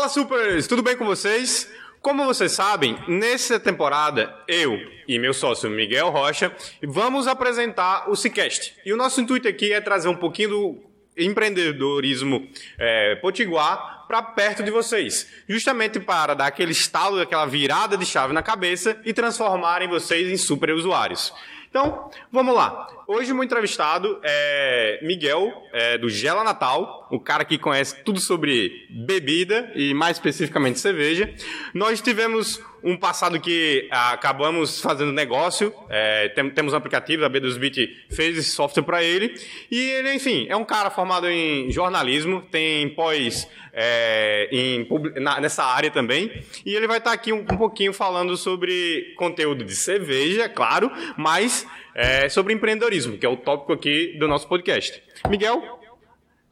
Fala, supers! Tudo bem com vocês? Como vocês sabem, nessa temporada, eu e meu sócio Miguel Rocha vamos apresentar o Cicast. E o nosso intuito aqui é trazer um pouquinho do empreendedorismo é, potiguar para perto de vocês, justamente para dar aquele estalo, aquela virada de chave na cabeça e transformarem vocês em super usuários. Então, vamos lá. Hoje meu entrevistado é Miguel, é, do Gela Natal, o cara que conhece tudo sobre bebida e mais especificamente cerveja. Nós tivemos um passado que ah, acabamos fazendo negócio, é, tem, temos um aplicativo, a B2Bit fez esse software para ele, e ele, enfim, é um cara formado em jornalismo, tem pós é, em, na, nessa área também, e ele vai estar tá aqui um, um pouquinho falando sobre conteúdo de cerveja, claro, mas é, sobre empreendedorismo, que é o tópico aqui do nosso podcast. Miguel,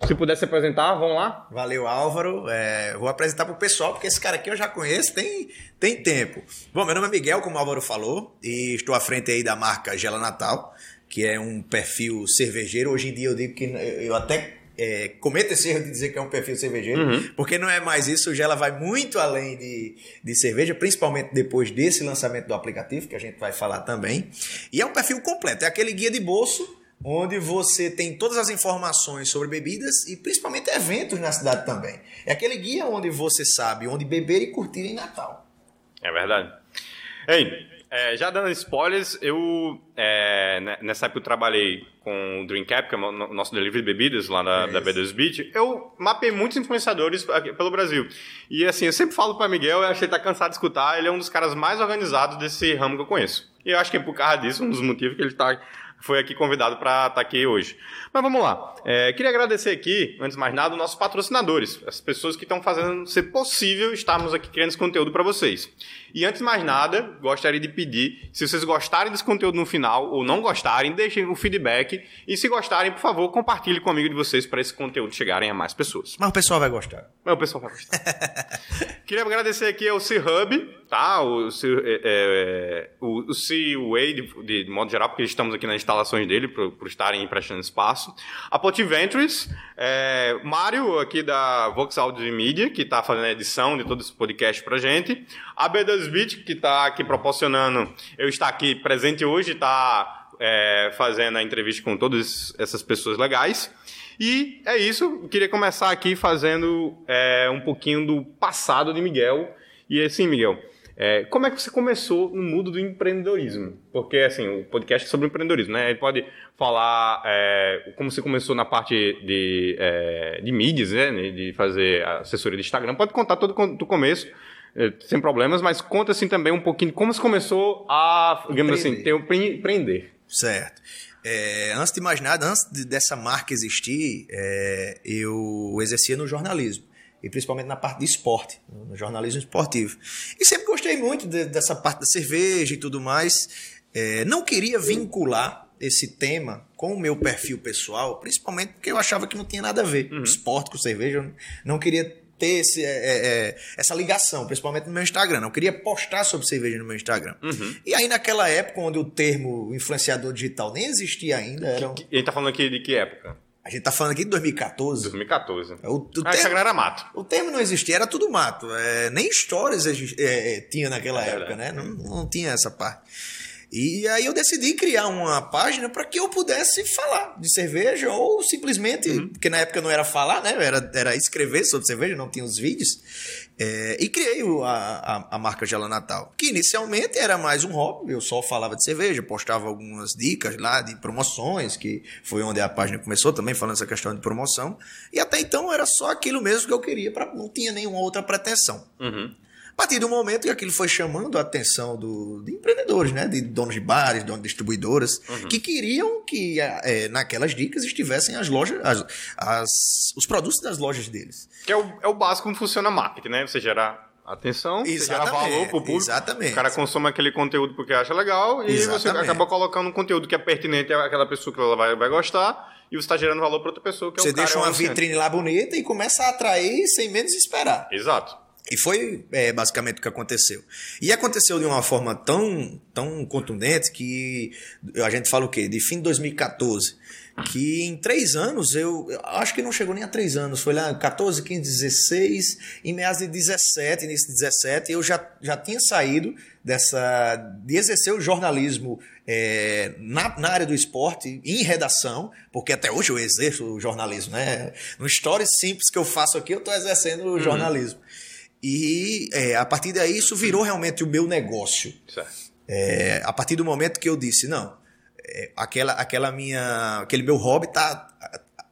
se puder se apresentar, vamos lá. Valeu, Álvaro. É, vou apresentar para o pessoal, porque esse cara aqui eu já conheço, tem, tem tempo. Bom, meu nome é Miguel, como o Álvaro falou, e estou à frente aí da marca Gela Natal, que é um perfil cervejeiro. Hoje em dia eu digo que eu até é, cometa esse erro de dizer que é um perfil cervejeiro, uhum. porque não é mais isso. O Gela vai muito além de, de cerveja, principalmente depois desse lançamento do aplicativo, que a gente vai falar também. E é um perfil completo, é aquele guia de bolso onde você tem todas as informações sobre bebidas e principalmente eventos na cidade também. É aquele guia onde você sabe onde beber e curtir em Natal. É verdade. Ei, é, já dando spoilers, eu é, nessa época eu trabalhei com o Dreamcap, que é o nosso delivery de bebidas lá da, é da B2 Beach. Eu mapei muitos influenciadores pelo Brasil. E assim, eu sempre falo para Miguel, eu achei que ele tá cansado de escutar, ele é um dos caras mais organizados desse ramo que eu conheço. E eu acho que é por causa disso, um dos motivos que ele tá foi aqui convidado para estar tá aqui hoje. Mas vamos lá. É, queria agradecer aqui, antes de mais nada, os nossos patrocinadores, as pessoas que estão fazendo ser possível estarmos aqui criando esse conteúdo para vocês. E antes de mais nada, gostaria de pedir, se vocês gostarem desse conteúdo no final ou não gostarem, deixem o feedback. E se gostarem, por favor, compartilhe com amigo de vocês para esse conteúdo chegarem a mais pessoas. Mas o pessoal vai gostar. Mas o pessoal vai gostar. Queria agradecer aqui ao C-Hub, tá? O, C, é, é, o, o C-Way, de, de, modo geral, porque estamos aqui nas instalações dele, por, estarem emprestando espaço. A Pot Ventures, é, Mário, aqui da Vox Audio Media, que está fazendo a edição de todo esse podcast pra gente. A B2Bit, que está aqui proporcionando eu estar aqui presente hoje, está é, fazendo a entrevista com todas essas pessoas legais. E é isso, queria começar aqui fazendo é, um pouquinho do passado de Miguel. E assim, Miguel, é, como é que você começou no mundo do empreendedorismo? Porque, assim, o podcast é sobre empreendedorismo, né? Ele pode falar é, como você começou na parte de, é, de mídias, né? De fazer assessoria de Instagram. Pode contar todo o começo, é, sem problemas, mas conta assim também um pouquinho de como você começou a, digamos assim, ter, empreender. Certo. É, antes de mais nada, antes de, dessa marca existir, é, eu exercia no jornalismo. E principalmente na parte de esporte, no jornalismo esportivo. E sempre gostei muito de, dessa parte da cerveja e tudo mais. É, não queria vincular esse tema com o meu perfil pessoal, principalmente porque eu achava que não tinha nada a ver. Uhum. Esporte com cerveja, eu não queria ter esse, é, é, é, essa ligação, principalmente no meu Instagram. Eu queria postar sobre cerveja no meu Instagram. Uhum. E aí, naquela época, onde o termo influenciador digital nem existia ainda. Era um... E a gente tá falando aqui de que época? A gente tá falando aqui de 2014. 2014. O, o ah, termo, era mato. O termo não existia, era tudo mato. É, nem histórias é, tinha naquela é época, né? Não, não tinha essa parte. E aí eu decidi criar uma página para que eu pudesse falar de cerveja ou simplesmente, uhum. porque na época não era falar, né? Era, era escrever sobre cerveja, não tinha os vídeos. É, e criei a, a, a, marca Gela Natal, que inicialmente era mais um hobby, eu só falava de cerveja, postava algumas dicas lá de promoções, que foi onde a página começou também, falando essa questão de promoção. E até então era só aquilo mesmo que eu queria, pra, não tinha nenhuma outra pretensão. Uhum. A partir do momento que aquilo foi chamando a atenção do, de empreendedores, né? de donos de bares, donos de distribuidoras, uhum. que queriam que é, naquelas dicas estivessem as lojas, as, as, os produtos das lojas deles. Que é o, é o básico como funciona marketing, né? Você gerar atenção, exatamente, você gera valor para o público. Exatamente. O cara consome aquele conteúdo porque acha legal e exatamente. você acaba colocando um conteúdo que é pertinente àquela pessoa que ela vai, vai gostar e você está gerando valor para outra pessoa que você é o Você deixa uma vitrine lá bonita e começa a atrair sem menos esperar. Exato. E foi é, basicamente o que aconteceu. E aconteceu de uma forma tão, tão contundente que a gente fala o quê? De fim de 2014 que em três anos, eu, eu, acho que não chegou nem a três anos, foi lá 14, 15, 16, em meados de 17, início de 17, eu já, já tinha saído dessa, de exercer o jornalismo é, na, na, área do esporte, em redação, porque até hoje eu exerço o jornalismo, né? No stories simples que eu faço aqui, eu estou exercendo o uhum. E é, a partir daí isso virou realmente o meu negócio. É, a partir do momento que eu disse, não, é, aquela, aquela minha, aquele meu hobby tá,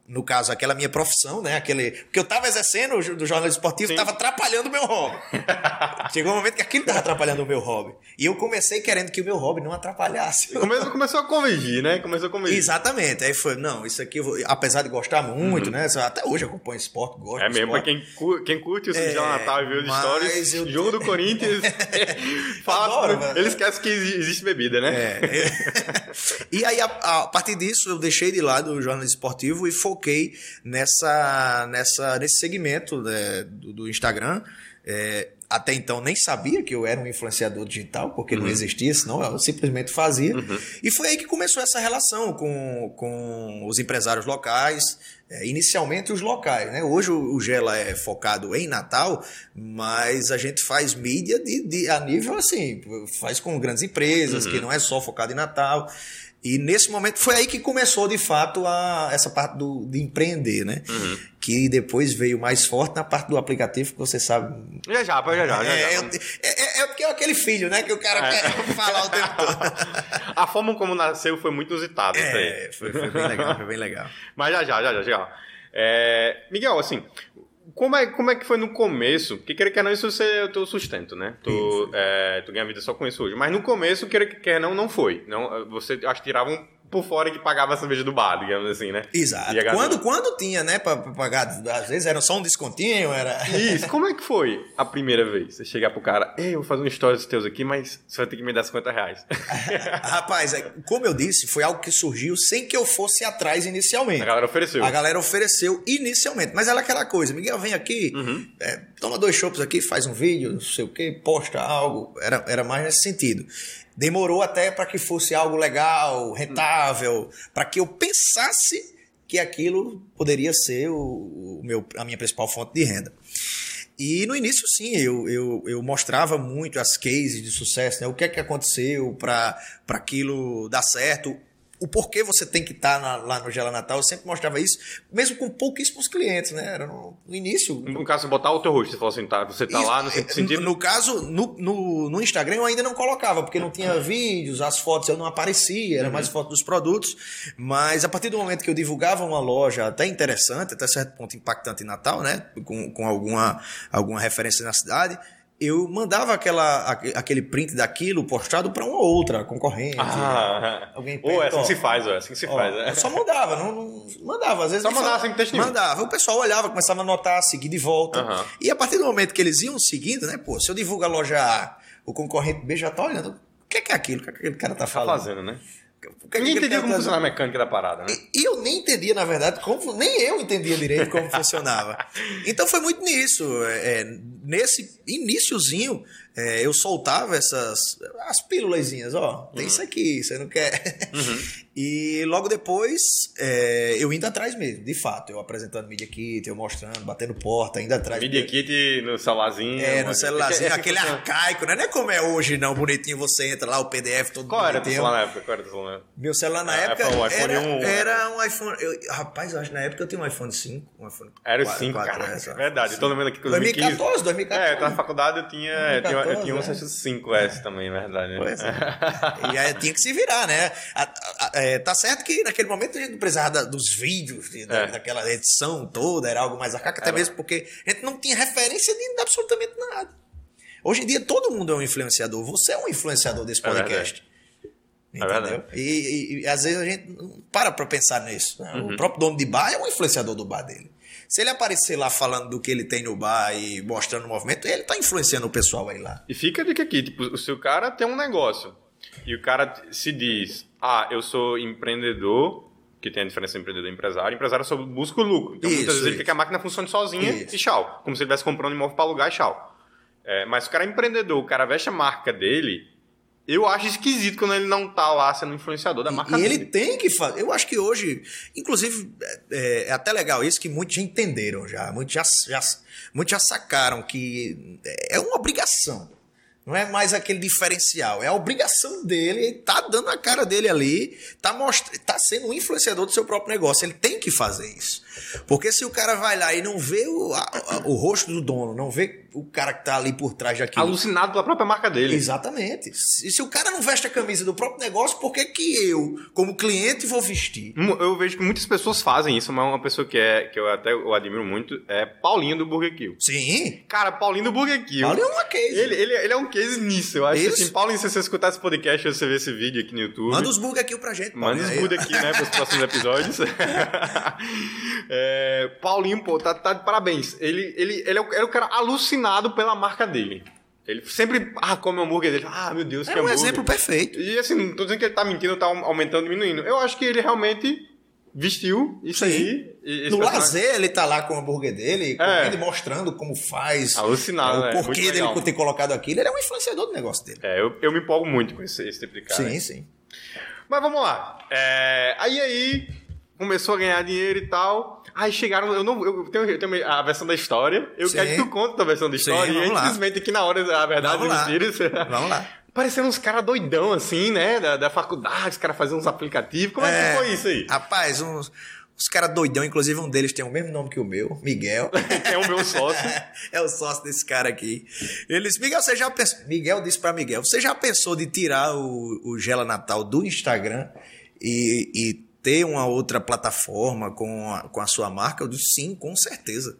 no caso, aquela minha profissão, né? Aquele, porque eu estava exercendo do jornalismo esportivo, estava atrapalhando o meu hobby. Chegou um momento que aquilo estava atrapalhando o meu hobby. E eu comecei querendo que o meu hobby não atrapalhasse. Começou, começou a convergir, né? Começou a convergir. Exatamente. Aí foi, não, isso aqui, vou, apesar de gostar muito, uhum. né? Até hoje eu acompanho esporte, gosto É mesmo, para quem, quem curte o é, Natal e vê os stories, eu... jogo do Corinthians, fala, Adoro, ele esquece que existe bebida, né? É. e aí, a, a partir disso, eu deixei de lado o jornalismo esportivo e foquei foquei nessa, nessa, nesse segmento né, do, do, Instagram. É, até então nem sabia que eu era um influenciador digital, porque uhum. não existia, senão eu simplesmente fazia. Uhum. E foi aí que começou essa relação com, com os empresários locais, é, inicialmente os locais. Né? Hoje o, Gela é focado em Natal, mas a gente faz mídia de, de a nível assim, faz com grandes empresas, uhum. que não é só focado em Natal. E nesse momento foi aí que começou de fato a, essa parte do, de empreender, né? Uhum. Que depois veio mais forte na parte do aplicativo, que você sabe. Já já, já já. já, é, já. É, é, é, porque é aquele filho, né? Que o cara é. quer falar o tempo todo. a forma como nasceu foi muito inusitada. É, foi, foi, bem legal, foi bem legal. Mas já já, já já, já. É, Miguel, assim, como é, como é que foi no começo? Que quer que não, isso é o teu sustento, né? Tu, é, tu ganha vida só com isso hoje. Mas no começo, quer que quer não, não foi. Não, você, acho que tiravam por fora que pagava a cerveja do bar, digamos assim, né? Exato. Quando, quando tinha, né, pra, pra, pagar, às vezes era só um descontinho, era... Isso, como é que foi a primeira vez? Você chegar pro cara, ei, eu vou fazer uma história dos teus aqui, mas você vai ter que me dar 50 reais. Rapaz, é, como eu disse, foi algo que surgiu sem que eu fosse atrás inicialmente. A galera ofereceu. A galera ofereceu inicialmente, mas era aquela coisa, Miguel, vem aqui, uhum. é, toma dois chopps aqui, faz um vídeo, não sei o que, posta algo, era, era mais nesse sentido. Demorou até para que fosse algo legal, rentável, para que eu pensasse que aquilo poderia ser o, meu, a minha principal fonte de renda. E no início, sim, eu, eu, eu mostrava muito as cases de sucesso, né? o que é que aconteceu para aquilo dar certo, o porquê você tem que estar tá lá no Gela Natal, eu sempre mostrava isso, mesmo com pouquíssimos clientes, né? Era no, no início. No caso, botar o teu rosto, você falou assim, tá, você tá isso, lá no sentido. No, no caso, no, no, no, Instagram eu ainda não colocava, porque não tinha vídeos, as fotos eu não aparecia, era uhum. mais foto dos produtos. Mas a partir do momento que eu divulgava uma loja até interessante, até certo ponto impactante em Natal, né? Com, com alguma, alguma referência na cidade eu mandava aquela, aquele print daquilo postado para uma outra concorrente. Ah, alguém perto, é assim que se faz, é assim que se ó, faz. É. Eu só mandava, não, não, mandava. Às vezes só mandava sem texto Mandava. O pessoal olhava, começava a anotar, seguir de volta. Uhum. E a partir do momento que eles iam seguindo, né? Pô, se eu divulgo a loja A, o concorrente B já tá olhando. O que é, que é aquilo? O que, é que aquele cara tá, tá falando? Fazendo, né? Porque nem entendia como funcionava a mecânica da parada, né? E eu nem entendia, na verdade, como, nem eu entendia direito como funcionava. Então foi muito nisso. É, é nesse iníciozinho, é, eu soltava essas as pílulazinhas, ó, tem uhum. isso aqui, você não quer. Uhum. E logo depois, é, eu indo atrás mesmo, de fato, eu apresentando Media Kit, eu mostrando, batendo porta, ainda atrás. Media Kit no celularzinho. É, no celularzinho, é, aquele arcaico, né? Não é como é hoje, não, bonitinho, você entra lá, o PDF todo Qual era o celular na época? Qual era o celular? Meu celular na ah, época um era, 1, era um iPhone, eu, rapaz, eu acho que na época eu tinha um iPhone 5, um iPhone Era o 5, 4, cara, é, verdade, eu tô lembrando aqui que 2014, 2014. É, eu tava na faculdade, eu tinha, 2014, eu tinha, eu tinha um 5S também, verdade. Né? Pois é. e aí tinha que se virar, né? A, a, é, tá certo que naquele momento a gente não precisava dos vídeos, de, é. daquela edição toda, era algo mais arcaico, até é, mesmo porque a gente não tinha referência de absolutamente nada. Hoje em dia todo mundo é um influenciador. Você é um influenciador desse é podcast. É entendeu? É e, e, e, às vezes a gente não para para pensar nisso. Né? Uhum. O próprio dono de bar é um influenciador do bar dele. Se ele aparecer lá falando do que ele tem no bar e mostrando o movimento, ele está influenciando o pessoal aí lá. E fica a dica aqui, tipo, se o cara tem um negócio e o cara se diz, ah, eu sou empreendedor, que tem a diferença entre empreendedor e empresário, empresário só busca o lucro. Então isso, muitas vezes isso. ele quer que a máquina funcione sozinha isso. e tchau. Como se ele estivesse comprando imóvel para alugar e tchau. É, mas o cara é empreendedor, o cara veste a marca dele. Eu acho esquisito quando ele não tá lá sendo influenciador da marca e dele. ele tem que fazer. Eu acho que hoje, inclusive, é, é até legal isso que muitos já entenderam já. Muitos já, já, muitos já sacaram que é uma obrigação. Não é mais aquele diferencial, é a obrigação dele, ele tá dando a cara dele ali, tá, mostra, tá sendo um influenciador do seu próprio negócio. Ele tem que fazer isso. Porque se o cara vai lá e não vê o, a, o rosto do dono, não vê o cara que tá ali por trás daquilo. Alucinado pela própria marca dele. Exatamente. E se o cara não veste a camisa do próprio negócio, por que, que eu, como cliente, vou vestir? Eu vejo que muitas pessoas fazem isso, mas uma pessoa que, é, que eu até eu admiro muito é Paulinho do Burger Kill. Sim. Cara, Paulinho do Burger Kill. Paulinho é uma case. Ele, ele, ele é um case nisso. Eu acho isso. assim, Paulinho, se você escutar esse podcast ou você ver esse vídeo aqui no YouTube. Manda os Burger Kill pra gente, Paulinho. Manda os Burger Kill, né, pros próximos episódios. é, Paulinho, pô, tá, tá de parabéns. Ele, ele, ele é, o, é o cara alucinado pela marca dele. Ele sempre, ah, come o hambúrguer dele. Ah, meu Deus, é que um hambúrguer. exemplo perfeito. E assim, não tô dizendo que ele tá mentindo, tá aumentando, diminuindo. Eu acho que ele realmente vestiu isso Sim. aí. no personagem... lazer, ele tá lá com o hambúrguer dele, é. mostrando como faz. Alucinado, é, O porquê dele ter colocado aquilo. Ele é um influenciador do negócio dele. É, eu, eu me empolgo muito com esse, esse tipo de cara. Sim, sim. Mas vamos lá. É, aí aí começou a ganhar dinheiro e tal. Aí chegaram, eu não, eu tenho, eu tenho a versão da história. Eu Sim. quero que tu conte a versão da história. Sim, e lá. simplesmente aqui na hora a verdade Vamos lá. mentiras. Vamos lá. Parecendo uns caras doidão assim, né? Da, da faculdade, os caras faziam uns aplicativos. Como é, que foi isso aí? Rapaz, uns, uns caras doidão, inclusive um deles tem o mesmo nome que o meu, Miguel. é o meu sócio. é o sócio desse cara aqui. Ele disse, Miguel, você já pensou... Miguel disse pra Miguel, você já pensou de tirar o, o Gela Natal do Instagram e, e ter uma outra plataforma com a, com a sua marca? Eu disse, sim, com certeza.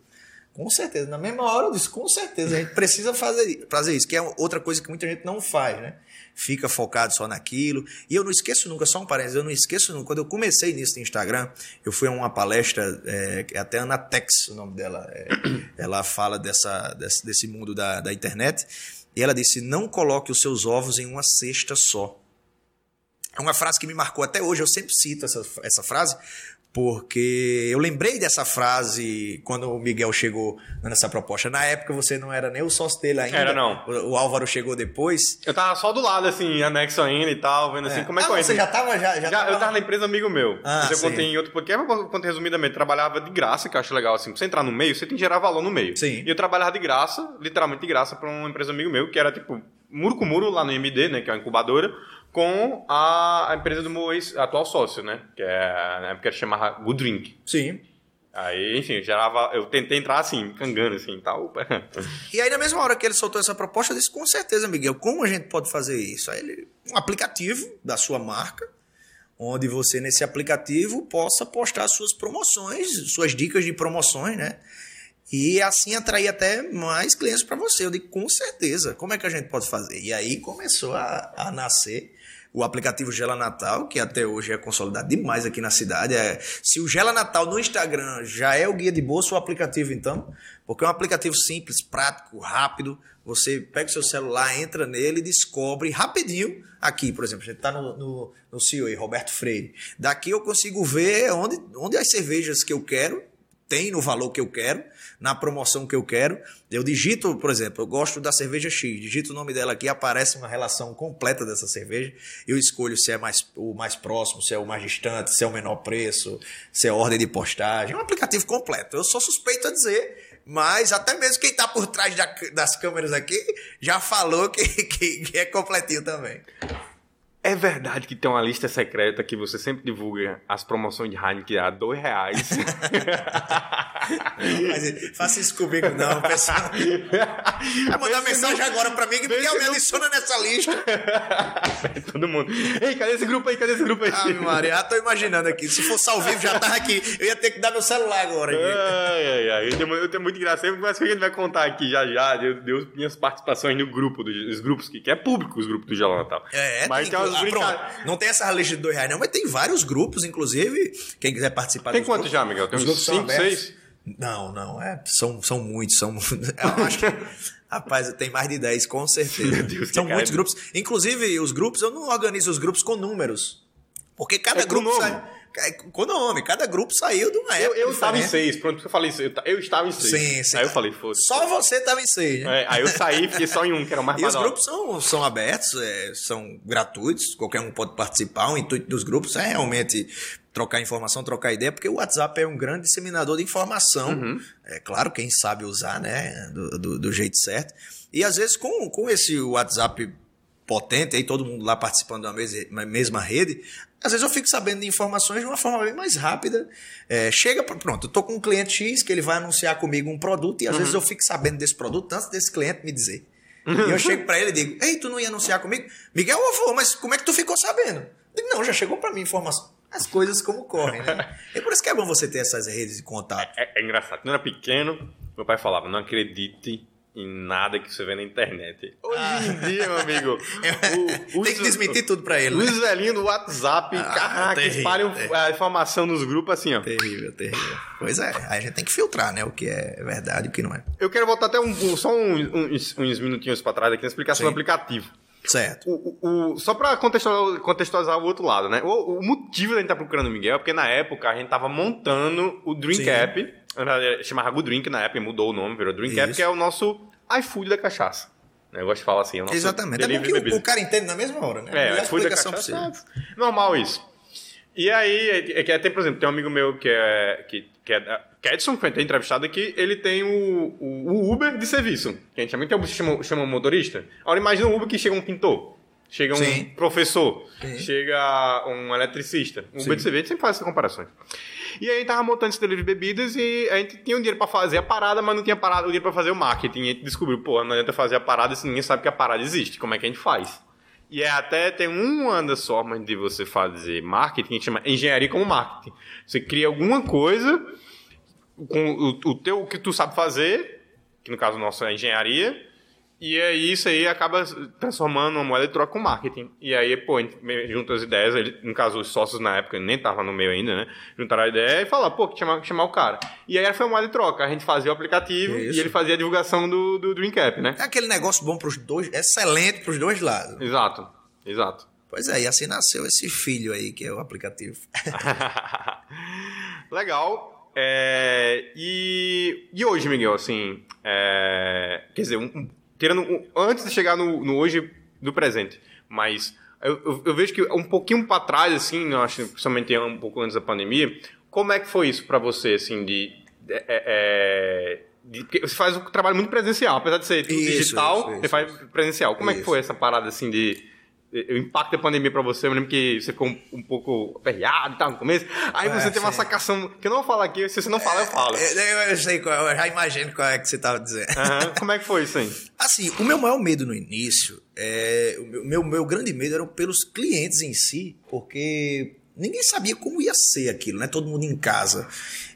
Com certeza. Na mesma hora eu disse, com certeza, a gente precisa fazer, fazer isso, que é outra coisa que muita gente não faz, né? Fica focado só naquilo. E eu não esqueço nunca, só um parênteses, eu não esqueço nunca. Quando eu comecei nisso no Instagram, eu fui a uma palestra, é, até Ana Tex, o nome dela. É, ela fala dessa, desse, desse mundo da, da internet. E ela disse: não coloque os seus ovos em uma cesta só. É uma frase que me marcou até hoje, eu sempre cito essa, essa frase, porque eu lembrei dessa frase quando o Miguel chegou nessa proposta. Na época você não era nem o sócio dele ainda. Era não. O, o Álvaro chegou depois. Eu tava só do lado, assim, anexo ainda e tal, vendo assim, como é que ah, foi. Você já tava, já, já, Já, tava... eu tava na empresa amigo meu. Ah, mas eu sim. contei em outro podcast, mas eu contei resumidamente. Trabalhava de graça, que eu acho legal, assim. Pra você entrar no meio, você tem que gerar valor no meio. Sim. E eu trabalhava de graça, literalmente de graça, pra uma empresa amigo meu, que era tipo muro com muro lá no MD, né? Que é uma incubadora, com a, a empresa do meu ex, atual sócio, né? Que é, na época chamava Good Drink. Sim. Aí, enfim, gerava. Eu tentei entrar assim, cangando assim e tal. E aí, na mesma hora que ele soltou essa proposta, eu disse: com certeza, Miguel, como a gente pode fazer isso? Aí ele, um aplicativo da sua marca, onde você, nesse aplicativo, possa postar suas promoções, suas dicas de promoções, né? E assim atrair até mais clientes para você. Eu digo, com certeza. Como é que a gente pode fazer? E aí começou a, a nascer o aplicativo Gela Natal, que até hoje é consolidado demais aqui na cidade. É, se o Gela Natal no Instagram já é o guia de bolsa, o aplicativo então, porque é um aplicativo simples, prático, rápido. Você pega o seu celular, entra nele e descobre rapidinho. Aqui, por exemplo, a gente está no, no, no CEO Roberto Freire. Daqui eu consigo ver onde, onde as cervejas que eu quero tem no valor que eu quero, na promoção que eu quero. Eu digito, por exemplo, eu gosto da cerveja X, digito o nome dela aqui, aparece uma relação completa dessa cerveja. Eu escolho se é mais, o mais próximo, se é o mais distante, se é o menor preço, se é ordem de postagem. É um aplicativo completo. Eu sou suspeito a dizer, mas até mesmo quem está por trás da, das câmeras aqui já falou que, que, que é completinho também. É verdade que tem uma lista secreta que você sempre divulga as promoções de Heineken a dois reais. Mas faça isso comigo, não, pessoal. Vai mandar mensagem agora pra mim que Miguel me adiciona nessa lista. Todo mundo. Ei, cadê esse grupo aí? Cadê esse grupo aí? Ave Maria, já tô imaginando aqui. Se fosse ao vivo, já tava aqui. Eu ia ter que dar meu celular agora. Ai, ai, ai. Eu tenho, eu tenho muito engraçado, mas o que a gente vai contar aqui já já? Deu, deu minhas participações no grupo, dos grupos que, que é público, os grupos do Gelo Natal. É, mas tem, tem umas ah, pronto. Não tem essa lista de dois reais, não, mas tem vários grupos, inclusive. Quem quiser participar Tem quantos grupos, já, Miguel? Tem uns grupos são 5, abertos. 6? Não, não, é, são, são muitos, são Eu acho que. Rapaz, tem mais de 10, com certeza. Meu Deus, são muitos grupos. Inclusive, os grupos, eu não organizo os grupos com números. Porque cada É grupo sai. Com nome, cada grupo saiu de uma Eu, época. eu estava em seis, pronto, eu falei isso. Eu, ta- eu estava em seis. Sim, sim. Aí eu falei, foda-se. Só você estava em seis, né? É, aí eu saí e fiquei só em um, que era o mais E os grupos são, são abertos, é, são gratuitos, qualquer um pode participar. O intuito dos grupos é realmente trocar informação, trocar ideia, porque o WhatsApp é um grande disseminador de informação. Uhum. É claro, quem sabe usar, né, do, do, do jeito certo. E às vezes com, com esse WhatsApp potente, aí todo mundo lá participando da mesma rede, às vezes eu fico sabendo de informações de uma forma bem mais rápida. É, chega, pronto, eu tô com um cliente X que ele vai anunciar comigo um produto e às vezes eu fico sabendo desse produto antes desse cliente me dizer. E eu chego pra ele e digo: Ei, tu não ia anunciar comigo? Miguel, eu vou, mas como é que tu ficou sabendo? Eu digo: Não, já chegou pra mim informação. As coisas como correm, né? E por isso que é bom você ter essas redes de contato. É, é engraçado. Quando eu era pequeno, meu pai falava: não acredite em nada que você vê na internet. Hoje em dia, meu amigo. o- Tem que desmentir tudo pra ele. Né? Os velhinhos do WhatsApp, Ah, caraca, terrível, espalham terrível. a informação nos grupos assim, ó. Terrível, terrível. Pois é, aí a gente tem que filtrar, né? O que é verdade e o que não é. Eu quero voltar até um, um- só um- uns, uns minutinhos pra trás aqui na explicação Sim. do aplicativo. Certo. O, o- o- só pra contextualizar, contextualizar o outro lado, né? O, o motivo da gente estar procurando o Miguel é porque na época a gente tava montando o Drink Sim. App. Verdade, chamava Good Drink na época, mudou o nome, virou Drink App, Isso. que é o nosso iFood da cachaça. Eu gosto de falar assim, é o nosso Exatamente. É bom que o, o cara entende na mesma hora, né? É, iFood da cachaça, é normal isso. E aí, é, é até, por exemplo, tem um amigo meu que é, que, é que é Edson, que foi entrevistado aqui, ele tem o, o, o Uber de serviço, que a gente chama, então você chama, chama um motorista. Agora imagina um Uber que chega um pintor, chega um Sim. professor, Sim. chega um eletricista. Um Uber de serviço, a gente sempre faz essas comparações. E aí a gente tava montando esse delivery de bebidas e a gente tinha o dinheiro pra fazer a parada, mas não tinha parada, o dinheiro pra fazer o marketing. E a gente descobriu, pô, não adianta fazer a parada se ninguém sabe que a parada existe. Como é que a gente faz? E é até tem uma das formas de você fazer marketing, que a gente chama engenharia como marketing. Você cria alguma coisa com o, o teu o que tu sabe fazer, que no caso nosso é engenharia, e aí isso aí acaba transformando uma moeda de troca com marketing. E aí, pô, a gente junta as ideias, ele, no caso os sócios na época nem estavam no meio ainda, né? Juntaram a ideia e falaram, pô, que chamar, chamar o cara. E aí foi uma moeda de troca, a gente fazia o aplicativo Isso. e ele fazia a divulgação do, do App, né? É aquele negócio bom pros dois, excelente pros dois lados. Exato, exato. Pois é, e assim nasceu esse filho aí, que é o aplicativo. Legal. É, e, e hoje, Miguel, assim, é, quer dizer, um- tirando um- antes de chegar no, no hoje do presente, mas eu, eu- eu vejo que um pouquinho para trás, assim, eu acho, principalmente um pouco antes da pandemia, como é que foi isso para você, assim, de, é, é, de- você faz um trabalho muito presencial, apesar de ser Isso, digital, isso, isso, você faz presencial. Como é que foi essa parada, assim, de o impacto da pandemia pra você, eu lembro que você ficou um, um pouco aperreado e tal no começo. Aí É, você teve uma sacação, que eu não vou falar aqui, se você não fala, eu falo. É, Eu sei qual, eu já imagino qual é que você estava dizendo. Aham, Como é que foi isso aí? Assim, o meu maior medo no início, é, o meu, meu, meu grande medo era pelos clientes em si, porque ninguém sabia como ia ser aquilo, né? Todo mundo em casa.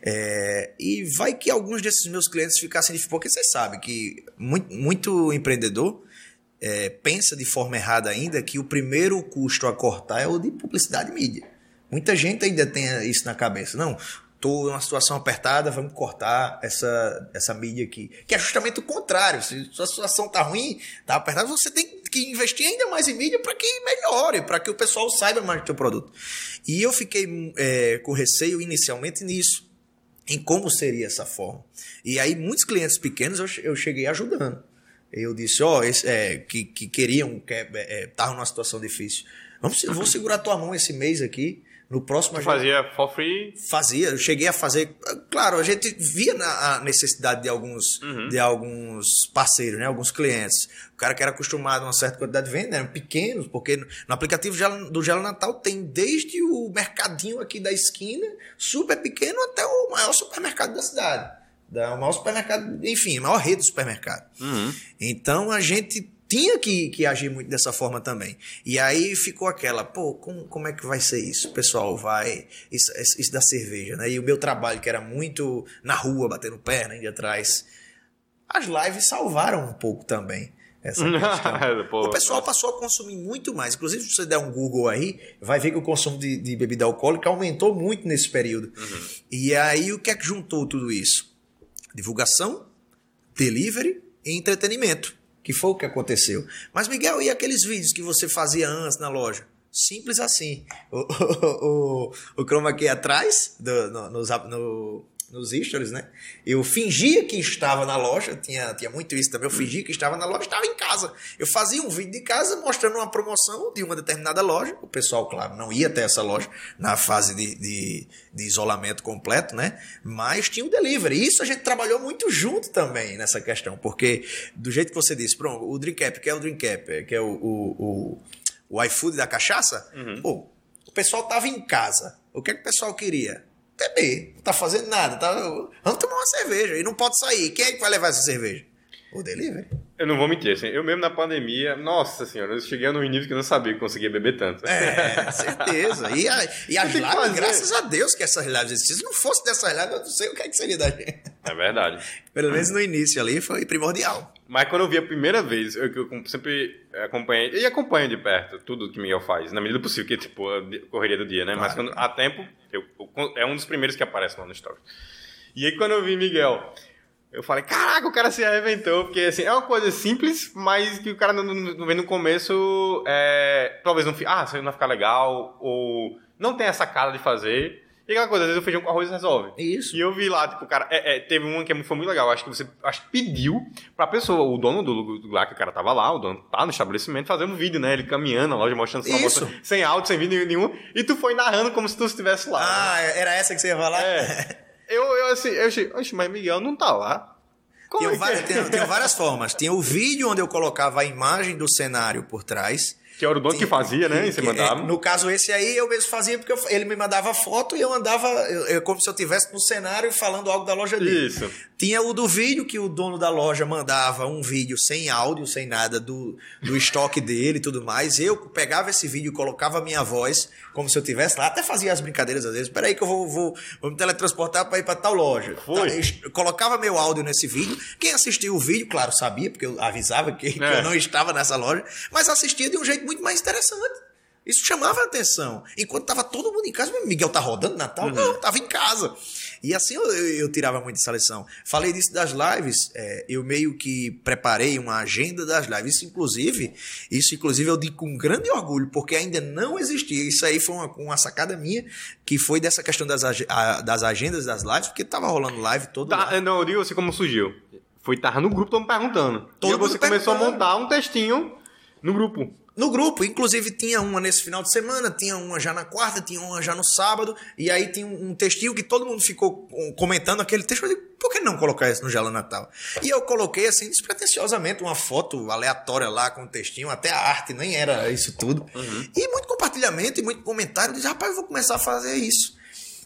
É, e vai que alguns desses meus clientes ficassem de porque você sabe que muito, muito empreendedor é, pensa de forma errada ainda que o primeiro custo a cortar é o de publicidade e mídia. Muita gente ainda tem isso na cabeça. Não, tô numa situação apertada, vamos cortar essa, essa mídia aqui. Que é justamente o contrário. Se sua situação tá ruim, tá apertada, você tem que investir ainda mais em mídia para que melhore, para que o pessoal saiba mais do seu produto. E eu fiquei é, com receio inicialmente nisso, em como seria essa forma. E aí muitos clientes pequenos eu cheguei ajudando. Eu disse, ó, esse, é, que, que queriam, que estavam numa situação difícil. Vamos, vou segurar tua mão esse mês aqui. No próximo Tu fazia for free? fazia, eu cheguei a fazer. Claro, a gente via na, a necessidade de alguns, Uhum. de alguns parceiros, né? Alguns clientes. O cara que era acostumado a uma certa quantidade de venda, eram pequenos, porque no, no aplicativo Gelo- do Gelo Natal tem desde o mercadinho aqui da esquina, super pequeno, até o maior supermercado da cidade. Da, o maior supermercado, enfim, a maior rede de supermercado. Uhum. Então a gente tinha que, que agir muito dessa forma também. E aí ficou aquela, pô, como, como é que vai ser isso? O pessoal vai. Isso, isso da cerveja, né? E o meu trabalho, que era muito na rua, batendo perna, indo atrás. As lives salvaram um pouco também. Essa. Pô, o pessoal passou a consumir muito mais. Inclusive, se você der um Google aí, vai ver que o consumo de, de bebida alcoólica aumentou muito nesse período. E aí, o que é que juntou tudo isso? Divulgação, delivery e entretenimento, que foi o que aconteceu. Mas, Miguel, e aqueles vídeos que você fazia antes na loja? Simples assim. O, o, o, o chroma key atrás, do, no, no, no nos stories, né? Eu fingia que estava na loja, tinha, tinha muito isso também, eu fingia que estava na loja, estava em casa. Eu fazia um vídeo de casa mostrando uma promoção de uma determinada loja. O pessoal, claro, não ia até essa loja na fase de, de, de isolamento completo, né? Mas tinha o delivery. Isso a gente trabalhou muito junto também nessa questão, porque do jeito que você disse, pronto, o Drinkcap, que é o Drinkcap, que é o, o, o, o iFood da cachaça, uhum. pô, o pessoal tava em casa. O que, é que o pessoal queria? Beber. Não tá fazendo nada. Tá... Vamos tomar uma cerveja. E não pode sair. Quem é que vai levar essa cerveja? O delivery. Eu não vou mentir, assim, eu mesmo na pandemia, nossa senhora, eu cheguei num nível que eu não sabia que conseguia beber tanto. É, certeza. E, a, e as lives, graças a Deus que essas lives existem. Se não fosse dessas lives, eu não sei o que, é que seria da gente. É verdade. Pelo menos no início ali foi primordial. Mas quando eu vi a primeira vez, eu, eu sempre acompanhei, e acompanho de perto tudo que o Miguel faz, na medida do possível, que tipo, a correria do dia, né? Claro. Mas quando há tempo, eu, é um dos primeiros que aparece lá no Story. E aí quando eu vi Miguel, eu falei, caraca, o cara se arrebentou, porque assim, é uma coisa simples, mas que o cara não, não, não vem no começo, é, talvez não, ah, isso não vai ficar legal, ou não tem essa cara de fazer. E aquela coisa, às vezes o feijão com arroz resolve. Isso. E eu vi lá, tipo, cara, é, é, teve uma que foi muito legal. Acho que você acho que pediu pra pessoa, o dono do, do lá, que o cara tava lá, o dono tá no estabelecimento, fazendo um vídeo, né? Ele caminhando na loja, mostrando sua moto, sem áudio, sem vídeo nenhum. E tu foi narrando como se tu estivesse lá. Ah, né? era essa que você ia falar? É. eu, eu assim, eu achei, oxe, mas Miguel não tá lá. Como é várias, tem, tem várias formas. Tinha o vídeo onde eu colocava a imagem do cenário por trás. Que era o dono que fazia, né? E você mandava. No caso, esse aí eu mesmo fazia porque eu, ele me mandava foto e eu andava eu, eu, como se eu estivesse no cenário falando algo da loja dele. Isso. Tinha o do vídeo, que o dono da loja mandava um vídeo sem áudio, sem nada do, do estoque dele e tudo mais. Eu pegava esse vídeo, colocava a minha voz, como se eu estivesse lá. Até fazia as brincadeiras às vezes. Peraí que eu vou, vou, vou me teletransportar para ir para tal loja. Foi. Colocava meu áudio nesse vídeo. Quem assistiu o vídeo, claro, sabia, porque eu avisava que, é. que eu não estava nessa loja, mas assistia de um jeito muito mais interessante. Isso chamava a atenção. Enquanto estava todo mundo em casa, Miguel tá rodando Natal? Uhum. Não, estava em casa. E assim eu, eu, eu, tirava muito essa lição. Falei disso das lives, é, eu meio que preparei uma agenda das lives. Isso, inclusive, isso, inclusive, eu digo com grande orgulho, porque ainda não existia. Isso aí foi uma, uma sacada minha, que foi dessa questão das, das agendas das lives, porque estava rolando live todo tá, Não, eu digo assim como surgiu. Foi estar no grupo, todo mundo perguntando. Todo e você começou a montar um textinho no grupo. No grupo, inclusive tinha uma nesse final de semana, tinha uma já na quarta, tinha uma já no sábado, e aí tinha um textinho que todo mundo ficou comentando aquele texto. Eu digo, por que não colocar isso no Gelo Natal? E eu coloquei assim, despretensiosamente, uma foto aleatória lá com o textinho, até a arte nem era isso tudo. Uhum. E muito compartilhamento e muito comentário. Eu disse, rapaz, eu vou começar a fazer isso.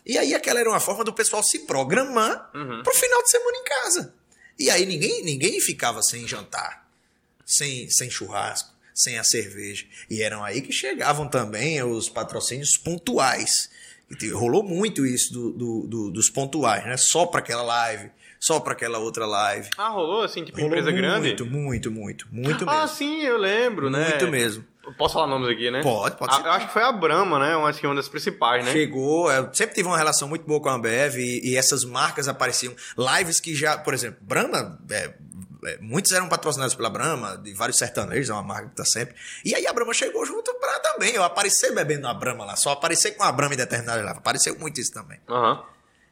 E aí aquela era uma forma do pessoal se programar uhum. pro final de semana em casa. E aí ninguém, ninguém ficava sem jantar, sem, sem churrasco sem a cerveja. E eram aí que chegavam também os patrocínios pontuais. E rolou muito isso do, do, do, dos pontuais, né? Só para aquela live, só para aquela outra live. Ah, rolou assim, tipo rolou empresa muito, grande? Muito, muito, muito, muito ah, mesmo. Ah, sim, eu lembro, né? Muito mesmo. Posso falar nomes aqui, né? Pode, pode ser. eu acho que foi a Brahma, né? Eu acho que é uma das principais, né? Chegou, eu sempre tive uma relação muito boa com a Ambev e, e essas marcas apareciam. Lives que já, por exemplo, Brahma, é, é, muitos eram patrocinados pela Brahma, de vários sertanejos, é uma marca que tá sempre. E aí a Brahma chegou junto pra também. Eu aparecer bebendo a Brahma lá, só aparecer com a Brahma em determinada lá. Apareceu muito isso também. Uhum.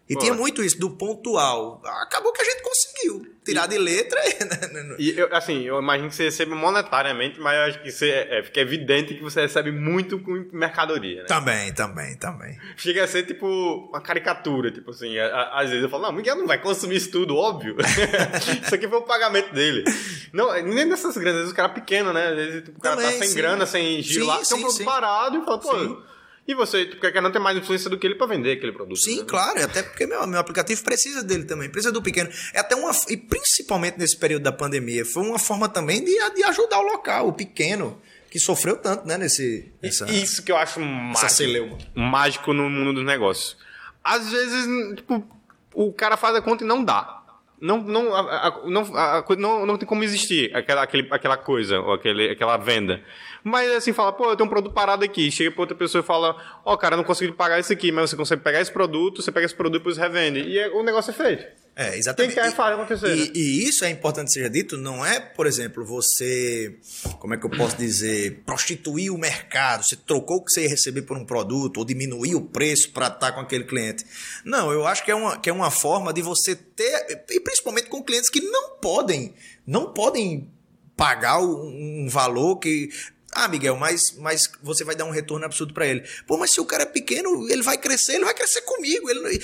E tinha muito isso, do pontual. Acabou que a gente conseguiu tirar de letra. Né? e eu, assim, eu imagino que você recebe monetariamente, mas eu acho que você, é, fica evidente que você recebe muito com mercadoria, né? Também, também, também. Chega a ser tipo uma caricatura, tipo assim, às vezes eu falo, não, Miguel não vai consumir isso tudo, óbvio. isso aqui foi o pagamento dele. Não, nem nessas grandes, vezes o cara é pequeno, né? Às vezes tipo, o cara tá também, tá sem sim. grana, sem giro sim, lá, sim, tem um produto parado e fala, pô. E você quer não ter mais influência do que ele para vender aquele produto. Sim, né? claro, até porque meu, meu aplicativo precisa dele também, precisa do pequeno. É até uma. E principalmente nesse período da pandemia, foi uma forma também de, de ajudar o local, o pequeno que sofreu tanto, né, nesse... Nessa, Isso que eu acho mágico, mágico no mundo dos negócios. Às vezes, tipo, o cara faz a conta e não dá. Não, não, a, a, não, a, não, não tem como existir aquela, aquele, aquela coisa, ou aquele, aquela venda. Mas assim, fala, pô, eu tenho um produto parado aqui. Chega pra outra pessoa e fala, ó, oh, cara, não consegui pagar isso aqui, mas você consegue pegar esse produto, você pega esse produto e depois revende. E é, o negócio é feito. É, exatamente. Quem quer faz acontecer. E, né? e isso é importante que seja dito, não é, por exemplo, você, como é que eu posso dizer, prostituir o mercado, você trocou o que você ia receber por um produto ou diminuir o preço para estar com aquele cliente. Não, eu acho que é uma, que é uma forma de você ter, e principalmente com clientes que não podem, não podem pagar um valor que ah, Miguel, mas, mas você vai dar um retorno absurdo para ele. Pô, mas se o cara é pequeno, ele vai crescer, ele vai crescer comigo. Ele,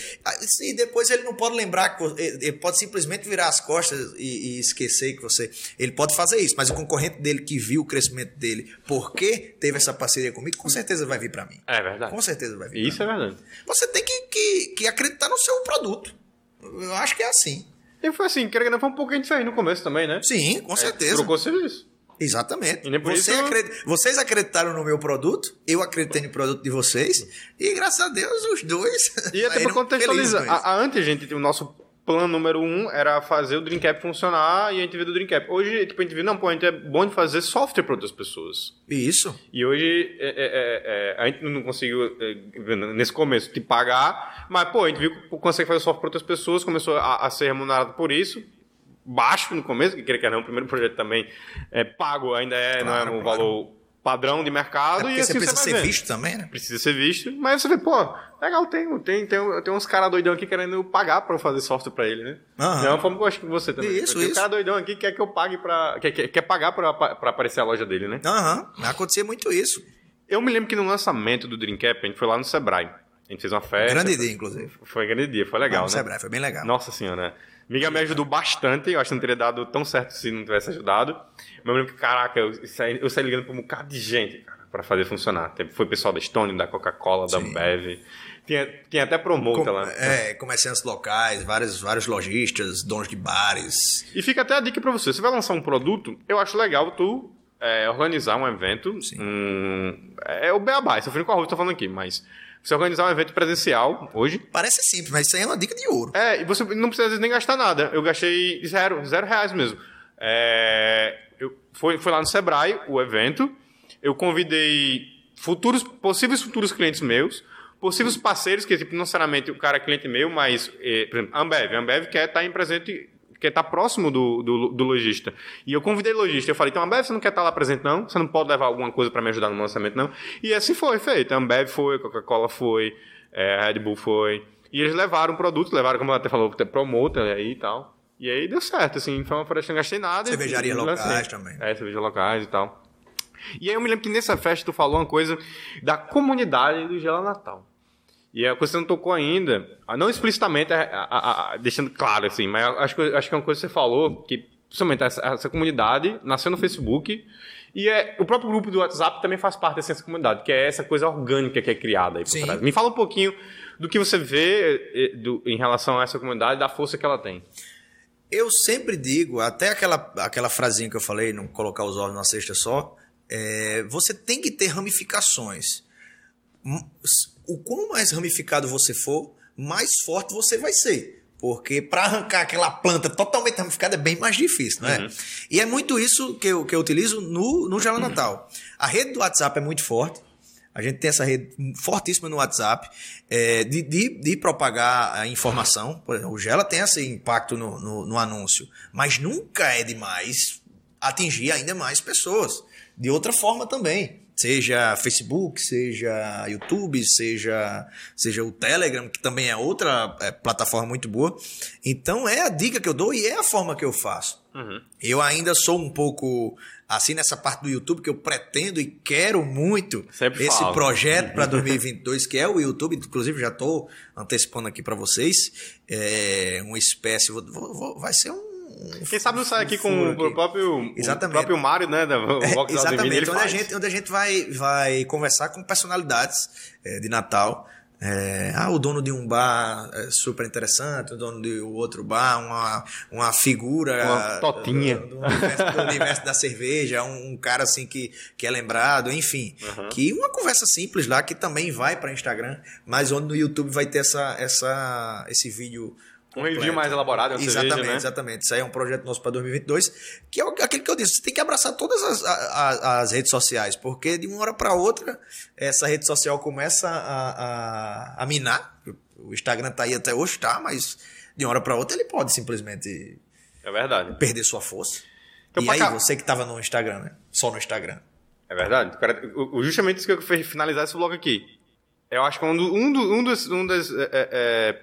e depois ele não pode lembrar, ele pode simplesmente virar as costas e, e esquecer que você. Ele pode fazer isso, mas o concorrente dele que viu o crescimento dele, porque teve essa parceria comigo, com certeza vai vir para mim. É verdade. Com certeza vai vir. Isso é verdade. Você tem que, que, que acreditar no seu produto. Eu acho que é assim. E foi assim, querendo que não foi um gente fez no começo também, né? Sim, com certeza. Trocou serviço. Exatamente. Você isso- acred- Vocês acreditaram no meu produto, eu acreditei no produto de vocês, e graças a Deus os dois. E até saíram pra contextualizar, a, a, antes gente, o nosso plano número um era fazer o Dreamcap funcionar e a gente viu do Dreamcap. Hoje, tipo, a gente viu, não, pô, a gente é bom de fazer software para outras pessoas. Isso. E hoje é, é, é, é, a gente não conseguiu, é, nesse começo, te pagar, mas, pô, a gente viu que consegue fazer software para outras pessoas, começou a, a ser remunerado por isso. Baixo no começo, que queria que não, o primeiro projeto também é pago, ainda é, não é Claro, um claro. valor padrão de É mercado. porque e assim você precisa vai ser vendo visto também, né? precisa ser visto, mas você vê, pô, legal, tem, tem, tem, tem uns caras doidão aqui querendo pagar pra eu fazer software pra ele, né? É uma forma que eu acho que você também. Isso, tem um isso. cara doidão aqui que quer que eu pague pra. quer, quer, quer pagar pra, pra aparecer a loja dele, né? Aham. Acontecia muito isso. Eu me lembro que no lançamento do Dreamcap, a gente foi lá no Sebrae. A gente fez uma festa. Grande ideia, inclusive. Foi um grande dia, foi legal, Ah, no né? Sebrae, foi bem legal. Nossa senhora. Miguel me ajudou bastante, eu acho que não teria dado tão certo se não tivesse ajudado. Mas eu lembro que, caraca, eu saí, eu saí ligando pra um bocado de gente, cara, pra fazer funcionar. Foi pessoal da Stone, da Coca-Cola, da. Ambev. Tinha, tinha até promotor Com- lá. é, comerciantes locais, vários, vários lojistas, donos de bares. E fica até a dica pra você. Você vai lançar um produto, eu acho legal tu é, organizar um evento. Sim. Um, é o Beabá, esse é o com eu tô falando aqui, mas você organizar um evento presencial hoje. Parece simples, mas isso aí é uma dica de ouro. É, e você não precisa vezes nem gastar nada. Eu gastei zero, zero reais mesmo. É, eu, foi, foi lá no Sebrae o evento. Eu convidei futuros, possíveis futuros clientes meus, possíveis parceiros, que tipo, não necessariamente o cara é cliente meu, mas, eh, por exemplo, Ambev. Ambev quer estar em presente, quer estar próximo do, do, do lojista. E eu convidei o lojista. Eu falei, então, Ambev, você não quer estar lá presente, não? Você não pode levar alguma coisa para me ajudar no lançamento, não? E assim foi feito. A Ambev foi, a Coca-Cola foi, a Red Bull foi. E eles levaram o produto, levaram, como ela até falou, promoter aí e tal. E aí deu certo, assim, foi uma eu não gastei nada. Cervejarias e lancei. locais também. É, cervejas locais e tal. E aí eu me lembro que nessa festa tu falou uma coisa da comunidade do Gela Natal. E é a coisa que você não tocou ainda, ah, não explicitamente, a- a- a- a- deixando claro assim, mas acho que, acho que é uma coisa que você falou, que principalmente essa, essa comunidade nasceu no Facebook, e é, o próprio grupo do WhatsApp também faz parte dessa comunidade, que é essa coisa orgânica que é criada aí por Sim. trás. Me fala um pouquinho do que você vê eh, do- em relação a essa comunidade, da força que ela tem. Eu sempre digo, até aquela, aquela frasinha que eu falei, não colocar os ovos numa cesta só, é, você tem que ter ramificações. O quanto mais ramificado você for, mais forte você vai ser. Porque para arrancar aquela planta totalmente ramificada é bem mais difícil, não é? E é muito isso que eu, que eu utilizo no, no Gela Natal. A rede do WhatsApp é muito forte. A gente tem essa rede fortíssima no WhatsApp é, de, de, de propagar a informação. Por exemplo, o Gela tem esse impacto no, no, no anúncio, mas nunca é demais atingir ainda mais pessoas. De outra forma também. Seja Facebook, seja YouTube, seja, seja o Telegram, que também é outra é, plataforma muito boa. Então é a dica que eu dou e é a forma que eu faço. Eu ainda sou um pouco assim nessa parte do YouTube que eu pretendo e quero muito Sempre esse falo. projeto para 2022 que é o YouTube. Inclusive já estou antecipando aqui para vocês é uma espécie, vou- vou- vai ser um Quem sabe não sai aqui com furo o aqui. próprio, Exatamente. o próprio Mário, né? Da É, exatamente, ele onde a, gente, onde a gente vai, vai conversar com personalidades é, de Natal. É, ah, o dono de um bar é super interessante, o dono de outro bar, uma, uma figura Uma totinha. do, do universo, do universo da cerveja, um, um cara assim que, que é lembrado, enfim. Que uma conversa simples lá que também vai para Instagram, mas onde no YouTube vai ter essa, essa, esse vídeo. Um review mais elaborado, uma Exatamente, cerveja, né? exatamente. Isso aí é um projeto nosso para 2022, que é o- aquele que eu disse, você tem que abraçar todas as, a- a- as redes sociais, porque de uma hora para outra essa rede social começa a, a, a minar. O Instagram tá aí até hoje, tá, mas de uma hora para outra ele pode simplesmente É verdade. perder sua força. Então, e aí, cá- você que tava no Instagram, né? Só no Instagram. É verdade. O justamente isso que eu fiz finalizar esse bloco aqui. Eu acho que um, do- um, do- um dos, um das é, é,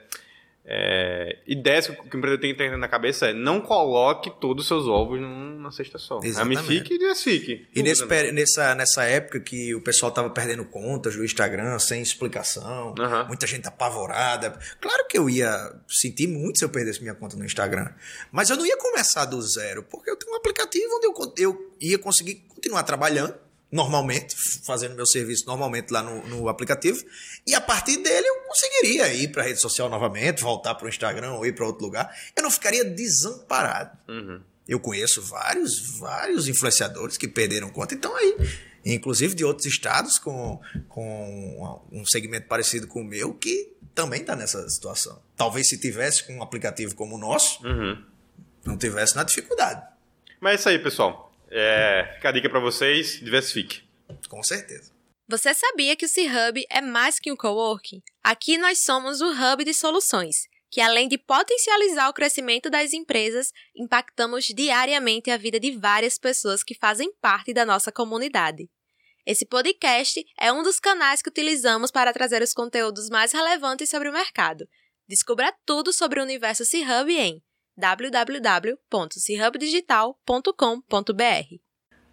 é, ideias que o empreendedor tem que ter na cabeça é não coloque todos os seus ovos num- numa cesta só. Ramifique e diversifique. E nesse, peri- nessa, nessa época que o pessoal tava perdendo contas do Instagram sem explicação, muita gente apavorada. Claro que eu ia sentir muito se eu perdesse minha conta no Instagram. Mas eu não ia começar do zero, porque eu tenho um aplicativo onde eu, eu ia conseguir continuar trabalhando normalmente, fazendo meu serviço normalmente lá no, no aplicativo. E a partir dele eu conseguiria ir para a rede social novamente, voltar para o Instagram ou ir para outro lugar. Eu não ficaria desamparado. Uhum. Eu conheço vários, vários influenciadores que perderam conta e estão aí. Inclusive de outros estados com, com um segmento parecido com o meu que também está nessa situação. Talvez se tivesse com um aplicativo como o nosso, Uhum. não tivesse na dificuldade. Mas é isso aí, pessoal. É, fica a dica pra vocês, diversifique. Com certeza. Você sabia que o C-Hub é mais que um coworking? Aqui nós somos o hub de soluções, que além de potencializar o crescimento das empresas, impactamos diariamente a vida de várias pessoas que fazem parte da nossa comunidade. Esse podcast é um dos canais que utilizamos para trazer os conteúdos mais relevantes sobre o mercado. Descubra tudo sobre o universo C-Hub em www.chubdigital.com.br.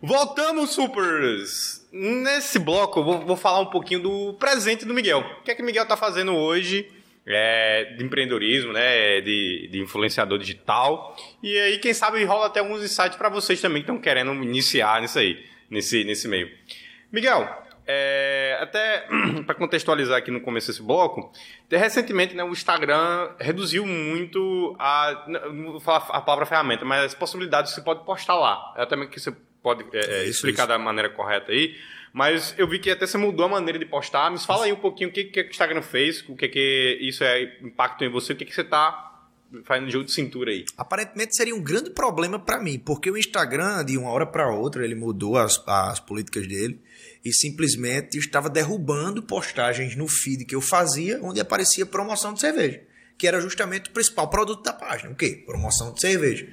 Voltamos, supers! Nesse bloco eu vou, vou falar um pouquinho do presente do Miguel. O que é que o Miguel tá fazendo hoje é, de empreendedorismo, né? De, de influenciador digital. E aí, quem sabe, rola até alguns insights para vocês também que estão querendo iniciar nisso aí, nesse, nesse meio. Miguel, é, até para contextualizar aqui no começo desse bloco, recentemente né, o Instagram reduziu muito a. Não vou falar a palavra ferramenta, mas as possibilidades que você pode postar lá. É também que você pode é, é, Isso, explicar isso. da maneira correta aí. Mas eu vi que até você mudou a maneira de postar. Me fala aí um pouquinho o que, que o Instagram fez, o que, que isso é impacto em você, o que, que você está fazendo jogo de cintura aí. Aparentemente seria um grande problema para mim, porque o Instagram, de uma hora para outra, ele mudou as, as políticas dele e simplesmente estava derrubando postagens no feed que eu fazia, onde aparecia promoção de cerveja, que era justamente o principal produto da página. O quê? Promoção de cerveja.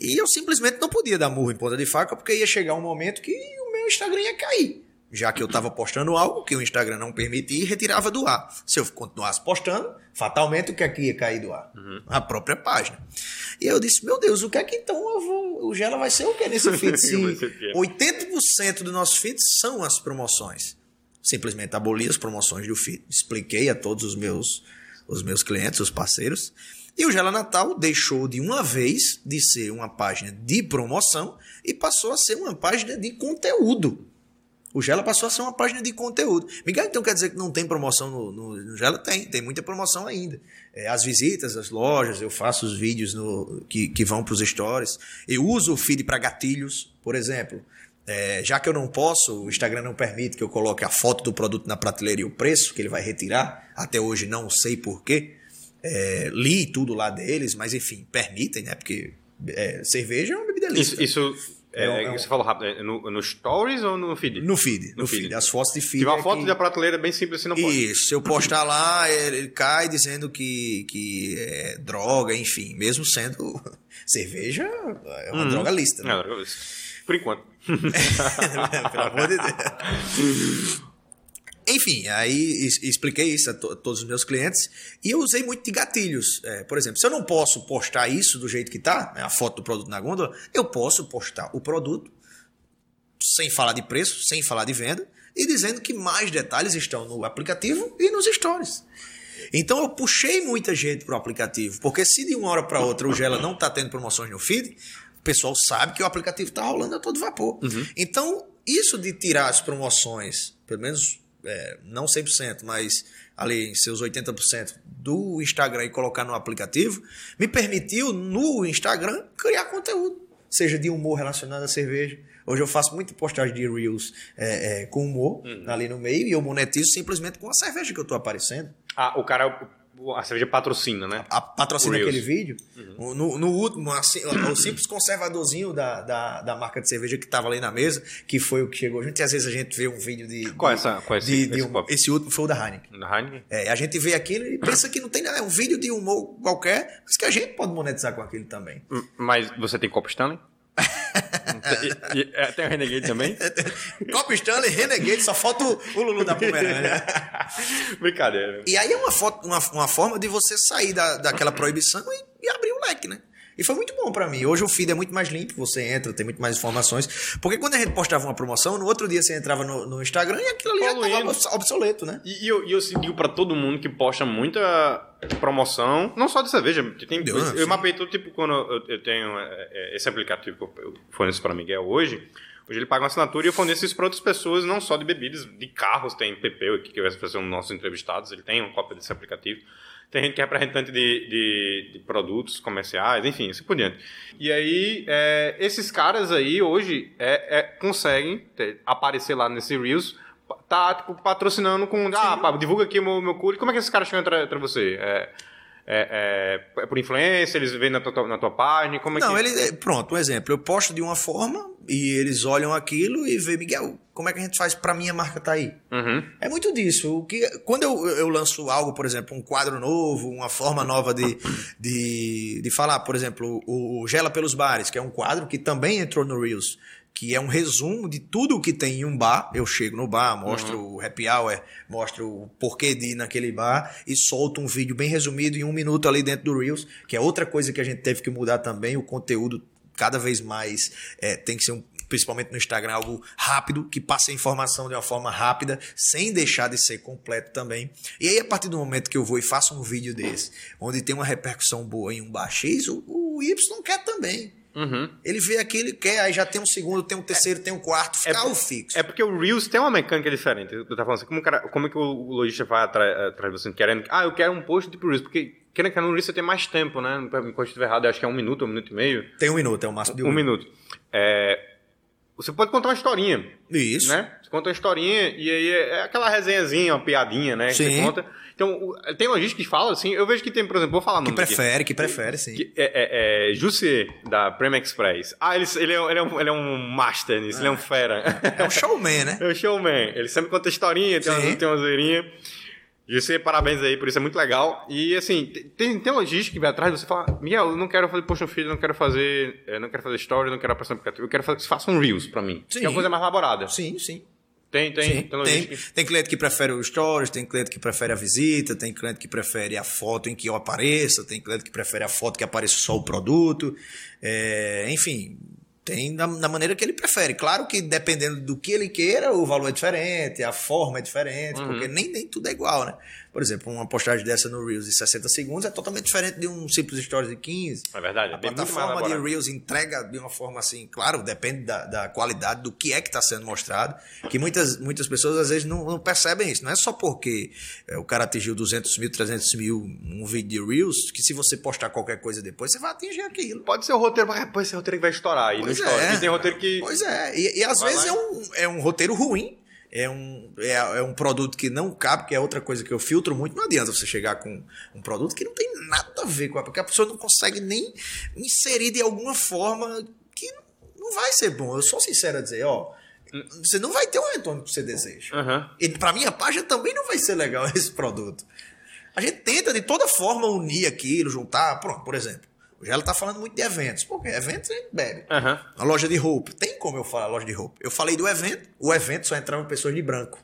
E eu simplesmente não podia dar murro em ponta de faca, porque ia chegar um momento que o meu Instagram ia cair. Já que eu estava postando algo que o Instagram não permitia e retirava do ar. Se eu continuasse postando, fatalmente o que é que ia cair do ar? A própria página. E eu disse, meu Deus, o que é que então eu vou. O Gela vai ser o que nesse feed? Se Vai ser o quê? 80% do nosso feed são as promoções. Simplesmente aboli as promoções do feed. Expliquei a todos os meus, os meus clientes, os parceiros. E o Gela Natal deixou de uma vez de ser uma página de promoção e passou a ser uma página de conteúdo. O Gela passou a ser uma página de conteúdo. Miguel, então quer dizer que não tem promoção no, no, no Gela? Tem, tem muita promoção ainda. É, as visitas, as lojas, eu faço os vídeos no, que, que vão para os stories. Eu uso o feed para gatilhos, por exemplo. É, já que eu não posso, o Instagram não permite que eu coloque a foto do produto na prateleira e o preço que ele vai retirar. Até hoje não sei porquê. É, li tudo lá deles, mas enfim, permitem, né? Porque é, cerveja é uma bebida lícita. Isso, isso é, É um- é um- você falou rápido, é no, no Stories ou no feed? No feed, no, No feed. feed. As fotos de feed. Tiver uma é foto que- da prateleira bem simples, você não pode. Isso, se eu postar lá, ele cai dizendo que, que é droga, enfim, mesmo sendo cerveja, é uma droga lista. Né? Não, eu- por enquanto. Pelo amor de Deus. Enfim, aí expliquei isso a, to- todos os meus clientes e eu usei muito de gatilhos. É, por exemplo, se eu não posso postar isso do jeito que tá, né, a foto do produto na gôndola, eu posso postar o produto sem falar de preço, sem falar de venda e dizendo que mais detalhes estão no aplicativo e nos stories. Então eu puxei muita gente para o aplicativo, porque se de uma hora para outra o Gela não está tendo promoções no feed, o pessoal sabe que o aplicativo está rolando a todo vapor. Então, isso de tirar as promoções, pelo menos é, não 100%, mas ali em seus 80% do Instagram e colocar no aplicativo, me permitiu no Instagram criar conteúdo, seja de humor relacionado à cerveja. Hoje eu faço muita postagem de Reels é, é, com humor ali no meio e eu monetizo simplesmente com a cerveja que eu estou aparecendo. Ah, o cara a cerveja patrocina, né? a, patrocina O Reels. aquele vídeo. Uhum. No, no último, assim, o simples conservadorzinho da, da, da marca de cerveja que tava ali na mesa, que foi o que chegou junto. E às vezes a gente vê um vídeo de. Qual é de- essa- qual é esse- de- de esse um- copo? esse último foi o da Heineken. Da Heineken? É, a gente vê aquilo e pensa que não tem nada, é um vídeo de humor qualquer, mas que a gente pode monetizar com aquilo também. Mas você tem copo Stanley? E, e- é, tem o Renegade também? Copo Stanley, Renegade, só falta o, o Lulu da Pomerânia. Brincadeira. E aí é uma, foto, uma, uma forma de você sair da, daquela proibição e, e abrir o leque, né? E foi muito bom pra mim. Hoje o feed é muito mais limpo, você entra, tem muito mais informações. Porque quando a gente postava uma promoção, no outro dia você entrava no, no Instagram e aquilo ali já Poluindo. tava obs- obsoleto, né? E, e eu, e eu digo pra todo mundo que posta muita promoção, não só de cerveja, tem, Deu, eu, né? eu Sim. mapei tudo, tipo, quando eu, eu tenho é, é, esse aplicativo que eu, eu forneço pra Miguel hoje, hoje ele paga uma assinatura e eu forneço isso pra outras pessoas, não só de bebidas, de carros, tem PP aqui que vai fazer um nossos entrevistados, ele tem uma cópia desse aplicativo. Tem gente que é representante de, de, de produtos comerciais, enfim, assim por diante. E aí, é, esses caras aí hoje é, é, conseguem ter- aparecer lá nesse Reels, tá tipo, patrocinando com. Ah, pá, divulga aqui o meu, meu cookie. Como é que esses caras chegam entre você? É, é, é, é por influência? Eles vêm na tua, na tua página? Como é Não, que... ele. Pronto, um exemplo. Eu posto de uma forma e eles olham aquilo e vê, Miguel, como é que a gente faz pra minha marca tá aí? Uhum. É muito disso. O que, quando eu, eu lanço algo, por exemplo, um quadro novo, uma forma nova de, de, de falar, por exemplo, o, o Gela pelos Bares, que é um quadro que também entrou no Reels, que é um resumo de tudo o que tem em um bar. Eu chego no bar, mostro o happy hour, mostro o porquê de ir naquele bar e solto um vídeo bem resumido em um minuto ali dentro do Reels, que é outra coisa que a gente teve que mudar também. O conteúdo cada vez mais é, tem que ser um principalmente no Instagram, algo rápido, que passe a informação de uma forma rápida, sem deixar de ser completo também. E aí, a partir do momento que eu vou e faço um vídeo desse, onde tem uma repercussão boa em um bar X, o, o Y quer também. Uhum. Ele vê aquilo e quer, aí já tem um segundo, tem um terceiro, tem um quarto, fica É- algo fixo. É porque o Reels tem uma mecânica diferente. Eu tava falando assim, como, o cara- como é que o o lojista vai atrás, de você querendo. Ah, eu quero um post tipo Reels, porque querendo que no Reels você tem mais tempo, né? Enquanto eu estiver errado, eu acho que é um minuto, um minuto e meio. Tem um minuto, é o máximo de Um minuto. É, você pode contar uma historinha, Isso. né? Você conta uma historinha e aí é é aquela resenhazinha, uma piadinha, né? que Você Sim. conta. Então, tem lojista que fala assim, eu vejo que tem, por exemplo, vou falar Que nome aqui. prefere, que prefere, sim. Que é, é, é Jussier, da Prema Express. Ah, ele, ele, é, ele, é um, ele é um master nisso, ele é um fera. É um showman, né? É o showman. Ele sempre conta historinha, tem, uma, tem uma zoeirinha. Jussier, parabéns aí, por isso é muito legal. E assim, tem, tem logística que vai atrás de você fala, Miguel, eu não quero fazer post no feed, não quero fazer. Eu não quero fazer story, não quero aparecer no aplicativo, eu quero fazer que você faça um Reels pra mim. Sim. Que é uma coisa mais elaborada. Sim, sim. Tem, tem, Sim, tem tem, tem cliente que prefere o stories, tem cliente que prefere a visita, tem cliente que prefere a foto em que eu apareça, tem cliente que prefere a foto que apareça só o produto. É, enfim, tem da, da maneira que ele prefere. Claro que dependendo do que ele queira, o valor é diferente, a forma é diferente, Uhum. porque nem, nem tudo é igual, né? Por exemplo, uma postagem dessa no Reels de 60 segundos é totalmente diferente de um simples stories de 15. É verdade, é A mais plataforma de. Reels entrega de uma forma assim, claro, depende da, da qualidade do que é que está sendo mostrado, que muitas, muitas pessoas às vezes não, não percebem isso. Não é só porque é, o cara atingiu 200 mil, 300 mil um vídeo de Reels, que se você postar qualquer coisa depois, você vai atingir aquilo. Pode ser o roteiro, mas pode ser o roteiro que vai estourar. E não Pois estoura. é. E tem roteiro que. Pois é, e, e às Vai vezes lá é um, é um roteiro ruim. É um, é, é um produto que não cabe, que é outra coisa que eu filtro muito. Não adianta você chegar com um produto que não tem nada a ver com a. Porque a pessoa não consegue nem inserir de alguma forma que não vai ser bom. Eu sou sincero a dizer, ó. Você não vai ter o retorno que você deseja. Aham. E pra minha página também não vai ser legal esse produto. A gente tenta de toda forma unir aquilo, juntar. Pronto, por exemplo. O Gelo tá falando muito de eventos. Porque eventos a gente bebe. A loja de roupa. Tem como eu falar loja de roupa? Eu falei do evento, o evento só entravam pessoas de branco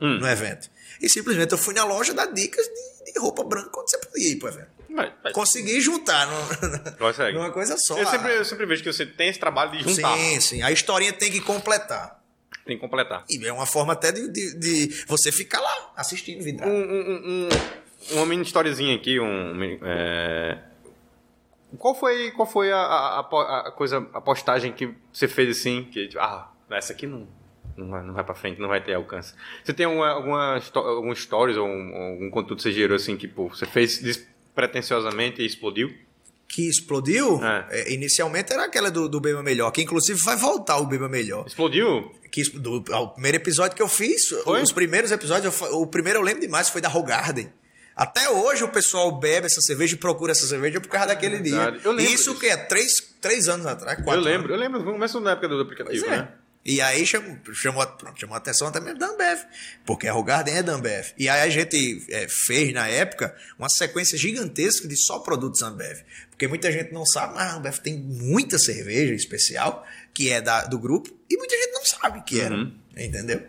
Hum. no evento. E simplesmente eu fui na loja dar dicas de, de roupa branca quando você podia ir pro evento. Mas- mas- Consegui juntar num- Consegue. numa coisa só. Eu sempre, eu sempre vejo que você tem esse trabalho de juntar. Sim, sim. A historinha tem que completar. Tem que completar. E é uma forma até de, de, de você ficar lá assistindo, vidrado. Um, um, um- uma mini historiezinha aqui, um. é, Qual foi, qual foi a, a- a coisa, a postagem que você fez assim, que tipo, ah, essa aqui não, não, vai, não vai pra frente, não vai ter alcance. Você tem alguma, alguma algum stories ou um- algum conteúdo que você gerou assim, que pô, você fez despretensiosamente e explodiu? Que explodiu, É. é, inicialmente era aquela do, do Beba Melhor, que inclusive vai voltar o Beba Melhor. Explodiu? que do, ao primeiro episódio que eu fiz, Foi? os primeiros episódios, eu o primeiro eu lembro demais foi da Rogarden. Até hoje o pessoal bebe essa cerveja e procura essa cerveja por causa daquele dia. Verdade. Eu lembro Isso disso. que é três, três anos atrás, quatro Eu lembro, anos. eu lembro, começou na época do aplicativo, é. né? E aí chamou, chamou, pronto, chamou a atenção até mesmo da Ambev, porque a Rogarden é da Ambev. E aí a gente é, fez, na época, uma sequência gigantesca de só produtos Ambev. Porque muita gente não sabe, mas a Ambev tem muita cerveja especial, que é da, do grupo, e muita gente não sabe que era. Uhum. Entendeu?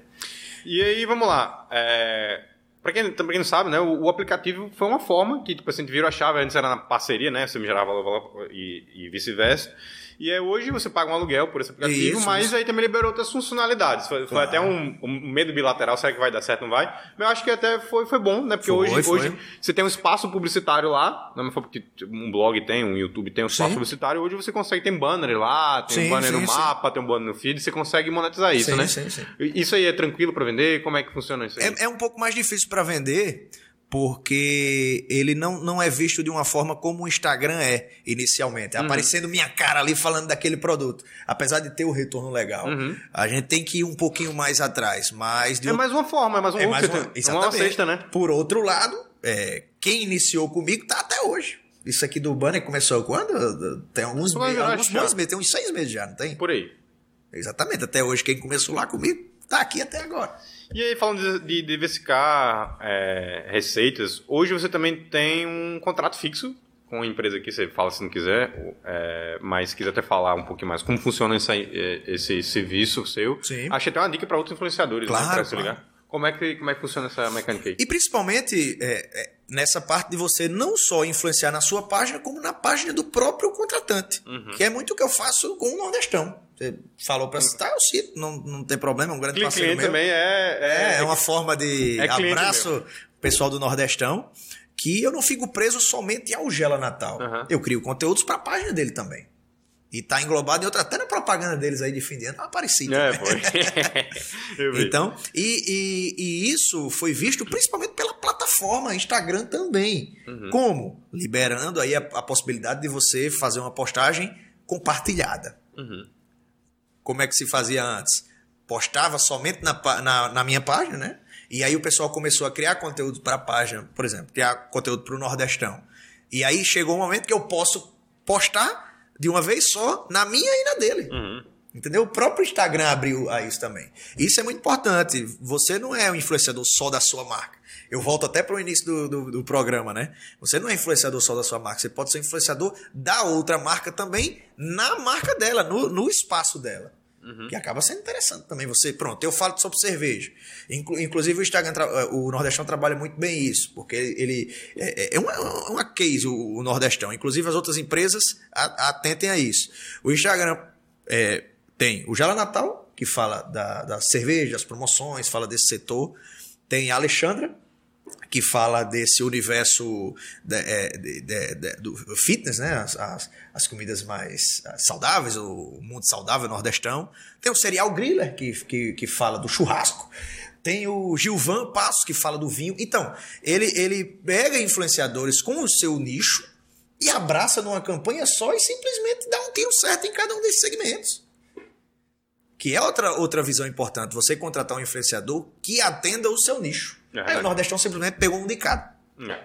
E aí, vamos lá. É... Pra quem, quem não sabe, né, o, o aplicativo foi uma forma que, tipo assim, virou a chave, antes era na parceria, né, você me gerava e, e vice-versa. E aí hoje você paga um aluguel por esse aplicativo, Isso, mas isso. aí também liberou outras funcionalidades. Foi, foi Claro. até um, um medo bilateral, será que vai dar certo ou não vai? Mas eu acho que até foi, foi bom, né, porque Foi, hoje, foi. hoje você tem um espaço publicitário lá, não foi porque um blog tem, um YouTube tem um espaço Sim. publicitário, hoje você consegue, tem banner lá, tem Sim, um banner sim, no mapa, tem um banner no feed, você consegue monetizar isso, Sim, né? sim, sim. Isso aí é tranquilo pra vender? Como é que funciona isso aí? É, é um pouco mais difícil para vender, porque ele não, não é visto de uma forma como o Instagram é inicialmente. É Uhum. Aparecendo minha cara ali falando daquele produto. Apesar de ter o retorno legal. Uhum. A gente tem que ir um pouquinho mais atrás. Mas de É mais uma forma, é mais um é mais você uma, exatamente. uma cesta, né? Por outro lado, é, quem iniciou comigo tá até hoje. Isso aqui do banner começou quando? Tem alguns, virar alguns bons meses, tem uns seis meses já, não tem? Por aí. Exatamente, até hoje quem começou lá comigo tá aqui até agora. E aí, falando de, de diversificar é, receitas, hoje você também tem um contrato fixo com a empresa que você fala se não quiser, é, mas se quiser até falar um pouquinho mais como funciona esse, é, esse serviço seu. Sim. Achei até uma dica para outros influenciadores, Claro, né, pra se claro. ligar. Como é, que, como é que funciona essa mecânica aí? E principalmente é, é, nessa parte de você não só influenciar na sua página, como na página do próprio contratante. Uhum. Que é muito o que eu faço com o Nordestão. Você falou para citar, eu cito, não, não tem problema, é um grande parceiro cliente meu. também é... É, é uma forma de é abraço pessoal do Nordestão, que eu não fico preso somente ao Gela Natal. Aham. Eu crio conteúdos para a página dele também. E tá englobado em outra, até na propaganda deles aí de fim de ano, eu apareci. É, foi. Então, e, e- e isso foi visto principalmente pela plataforma Instagram também. Uhum. Como? Liberando aí a, a possibilidade de você fazer uma postagem compartilhada. Uhum. Como é que se fazia antes? Postava somente na, na, na minha página, né? E aí o pessoal começou a criar conteúdo para a página, por exemplo, criar conteúdo para o Nordestão. E aí chegou um momento que eu posso postar de uma vez só na minha e na dele. Uhum. Entendeu? O próprio Instagram abriu a isso também. Isso é muito importante. Você não é um influenciador só da sua marca. Eu volto até para o início do, do, do programa, né? Você não é influenciador só da sua marca. Você pode ser influenciador da outra marca também na marca dela, no, no espaço dela. Que acaba sendo interessante também. Você, pronto, eu falo sobre cerveja. Inclu- inclusive o Instagram, tra- o Nordestão trabalha muito bem isso, porque ele é, é uma, uma case, o, o Nordestão. Inclusive as outras empresas atentem a isso. O Instagram é, tem o Gela Natal, que fala da, da cerveja, das promoções, fala desse setor. Tem a Alexandra, que fala desse universo é, de- de- de- do fitness, né? As, as, as comidas mais ah, saudáveis, o mundo saudável nordestão. Tem o Cereal Griller, que, que, que fala do churrasco. Tem o Gilvan Passos, que fala do vinho. Então, ele, ele pega influenciadores com o seu nicho e abraça numa campanha só e simplesmente dá um tiro certo em cada um desses segmentos. Que é outra, outra visão importante. Você contratar um influenciador que atenda o seu nicho. É aí o. Nordestão simplesmente pegou um de cada. É.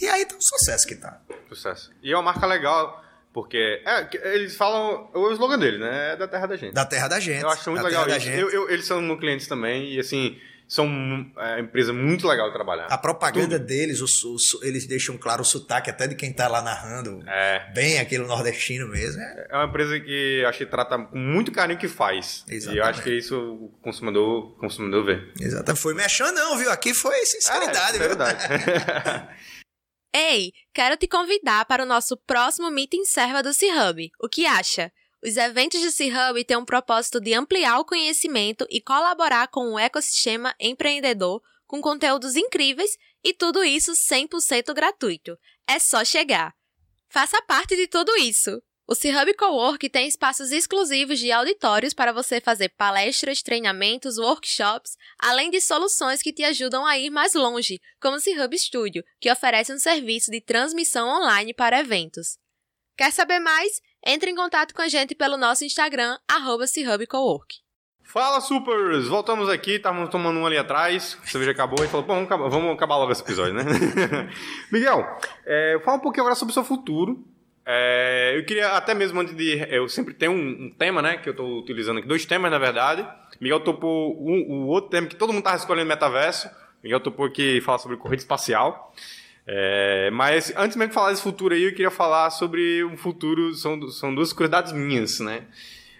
E aí tá o sucesso que tá. Sucesso. E é uma marca legal, porque é, eles falam. O slogan dele, né? É da terra da gente. Da terra da gente. eu acho muito legal isso. Eu- eu- eles são meus clientes também, e assim, são é, uma empresa muito legal de trabalhar. A propaganda deles, o su- o su- eles deixam claro o sotaque até de quem tá lá narrando. É. Bem aquele nordestino mesmo. É. É uma empresa que acho que trata com muito carinho o que faz. E eu Exatamente. acho que isso o consumidor, o consumidor vê. Exato. Foi mexendo, não, viu? Aqui foi sinceridade, é, viu? verdade. Ei, quero te convidar para o nosso próximo Meeting Serva do C-Hub. O que acha? Os eventos do C-Hub têm um propósito de ampliar o conhecimento e colaborar com o ecossistema empreendedor com conteúdos incríveis e tudo isso 100% gratuito. É só chegar. Faça parte de tudo isso. O C-Hub Cowork tem espaços exclusivos de auditórios para você fazer palestras, treinamentos, workshops, além de soluções que te ajudam a ir mais longe, como o C-Hub Studio, que oferece um serviço de transmissão online para eventos. Quer saber mais? Entre em contato com a gente pelo nosso Instagram, arroba. Fala, supers! Voltamos aqui, estávamos tomando um ali atrás, a cerveja acabou e falou, bom, vamos acabar, vamos acabar logo esse episódio, né? Miguel, é, fala um pouquinho agora sobre o seu futuro. É, eu queria até mesmo antes de... Eu sempre tenho um, um tema, né, que eu estou utilizando aqui, dois temas, na verdade. Miguel topou o outro tema que todo mundo estava escolhendo metaverso. Miguel topou aqui falar sobre corrida espacial. É, mas antes mesmo de falar desse futuro aí, eu queria falar sobre um futuro, são, são duas curiosidades minhas, né?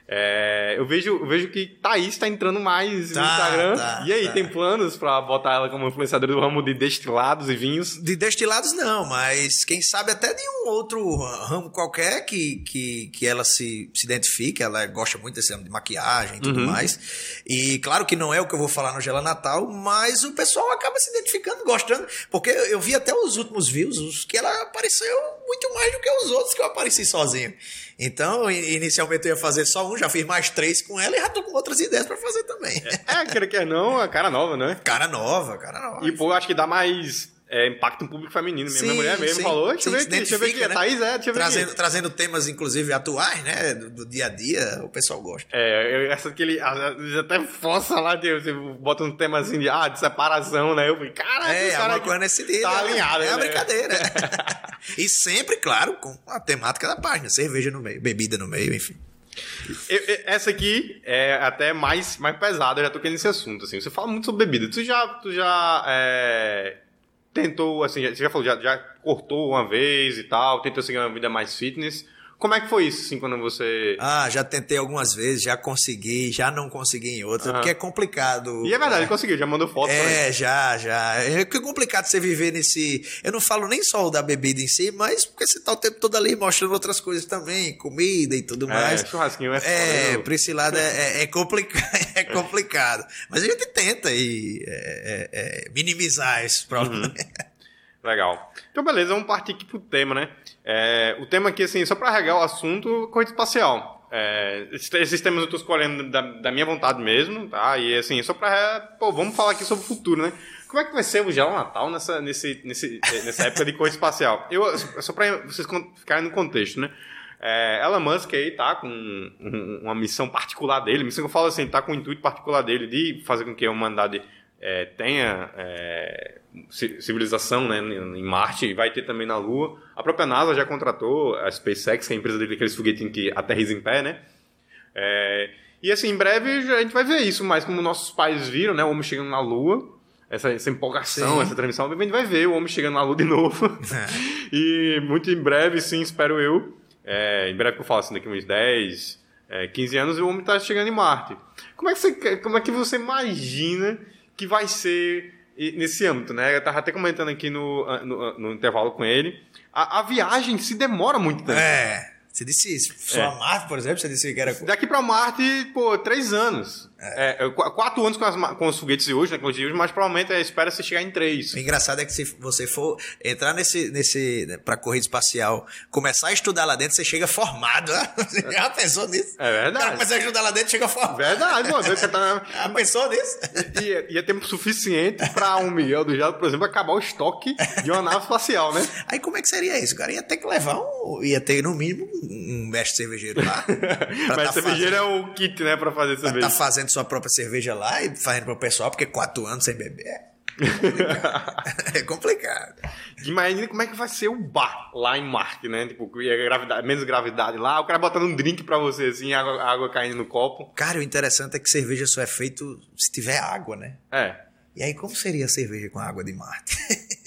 É, eu, vejo, eu vejo que Thaís está entrando mais Tá, no Instagram. tá, e aí, tá. tem planos para botar ela como influenciadora do ramo de destilados e vinhos? De destilados não, mas quem sabe até de um outro ramo qualquer que, que, que ela se, se identifique, ela gosta muito desse ramo de maquiagem e tudo Uhum. mais. E claro que não é o que eu vou falar no Gela Natal, mas o pessoal acaba se identificando, gostando, porque eu vi até os últimos views, os que ela apareceu muito mais do que os outros que eu apareci sozinho. Então, inicialmente eu ia fazer só um, já fiz mais três com ela e já tô com outras ideias pra fazer também. É, quer quer não, a cara nova, né? Cara nova, cara nova. E, pô, acho que dá mais é, impacto no público feminino mesmo. Sim, Minha mulher mesmo sim, falou, deixa eu ver aqui, deixa eu ver aqui. né? Thaís, é, deixa eu ver trazendo, aqui. trazendo temas, inclusive, atuais, né? Do, do dia a dia, o pessoal gosta. É, eu- essa que ele até força lá, de, você bota um tema assim de, ah, de separação, né? Eu falei, caraca, É, esse é cara uma coisa nesse dia. tá né? alinhado, É né? uma brincadeira. e sempre, claro, com a temática da página. Cerveja no meio, bebida no meio, enfim. Eu- eu- essa aqui é até mais, mais pesada, eu já toquei nesse assunto, assim. Você fala muito sobre bebida. Tu já, tu já é, tentou, assim, já- você já falou, já, já cortou uma vez e tal, tentou seguir uma vida mais fitness. Como é que foi isso, assim, quando você... Ah, já tentei algumas vezes, já consegui, já não consegui em outra, Aham. porque é complicado. E é verdade, ele conseguiu, já mandou foto. É, já, já. É que é complicado você viver nesse. Eu não falo nem só o da bebida em si, mas porque você tá o tempo todo ali mostrando outras coisas também, comida e tudo mais. É, churrasquinho é É, né? pra esse lado é, é, é complicado, é complicado. Mas a gente tenta aí é, é, é, minimizar esse problema. Uhum. Legal. Então, beleza, vamos partir aqui pro tema, né? É, o tema aqui, assim, só pra regar o assunto, corrida espacial. É, esses, temas eu tô escolhendo da, da minha vontade mesmo, tá? E, assim, só pra... Pô, vamos falar aqui sobre o futuro, né? Como é que vai ser o Gelo Natal nessa, nesse, nesse, eh, nessa época de corrida espacial? Eu, só pra vocês ficarem no contexto, né? É, Elon Musk aí tá com um- uma missão particular dele, missão que eu falo assim, tá com o intuito particular dele de fazer com que a humanidade é, tenha é, ci- civilização né, em Marte e vai ter também na Lua. A própria NASA já contratou a SpaceX, que é a empresa dele, aqueles foguetinhos que aterriza em pé, né? É, e assim, em breve a gente vai ver isso, mas como nossos pais viram, né? O homem chegando na Lua, essa, essa empolgação, Sim. essa transmissão, a gente vai ver o homem chegando na Lua de novo. e muito em breve, sim, espero eu. É, em breve que eu falo assim, daqui uns 10, é, 15 anos, o homem está chegando em Marte. Como é que você, como é que você imagina que vai ser nesse âmbito, né? Eu tava até comentando aqui no, no, no intervalo com ele. A, a viagem se demora muito tempo. É. Você disse isso. Só É. Marte, por exemplo, você disse que era. Daqui pra Marte, pô, três anos. É, é, qu- quatro anos com, as com os foguetes de hoje, né, com os de hoje, mas provavelmente é, espera-se chegar em três. O engraçado é que se você for entrar nesse, nesse né, pra corrida espacial, começar a estudar lá dentro, você chega formado. né? Você já pensou nisso? É verdade. Cara começa a estudar lá dentro, chega formado. Verdade, mano. Você tá... Já pensou nisso? ia, ia tempo suficiente pra um Miguel do Gelo, por exemplo, acabar o estoque de uma nave espacial, né? Aí como é que seria isso? O cara ia ter que levar um. ia ter no mínimo um mestre cervejeiro lá. mas tá cervejeiro fazendo, é o kit, né, pra fazer pra cerveja. tá fazendo sua própria cerveja lá e fazendo pro pessoal, porque quatro anos sem beber. É complicado. Imagina como é que vai ser o bar lá em Marte, né? Tipo, ia gravidade, menos gravidade lá, o cara botando um drink pra você, assim, água, água caindo no copo. Cara, o interessante é que cerveja só é feito se tiver água, né? É. E aí, como seria a cerveja com água de Marte?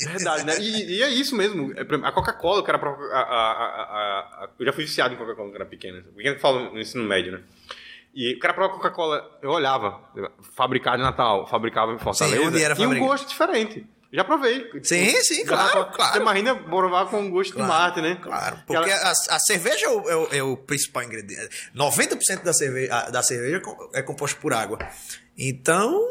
Verdade, né? E, e é isso mesmo. É, A Coca-Cola, o cara. a- a- a- a- Eu já fui viciado em Coca-Cola quando era pequeno. Pequeno que fala no ensino médio, né? E o cara prova Coca-Cola, eu olhava, fabricado em Natal, fabricava em Fortaleza. onde era e um gosto diferente. Já provei. Sim, sim, claro, claro. Você imagina provar com gosto de mate, né? Claro, Que porque ela- a, a cerveja é o, é o- é o principal ingrediente. 90% da cerveja, da cerveja é com- é composto por água. Então,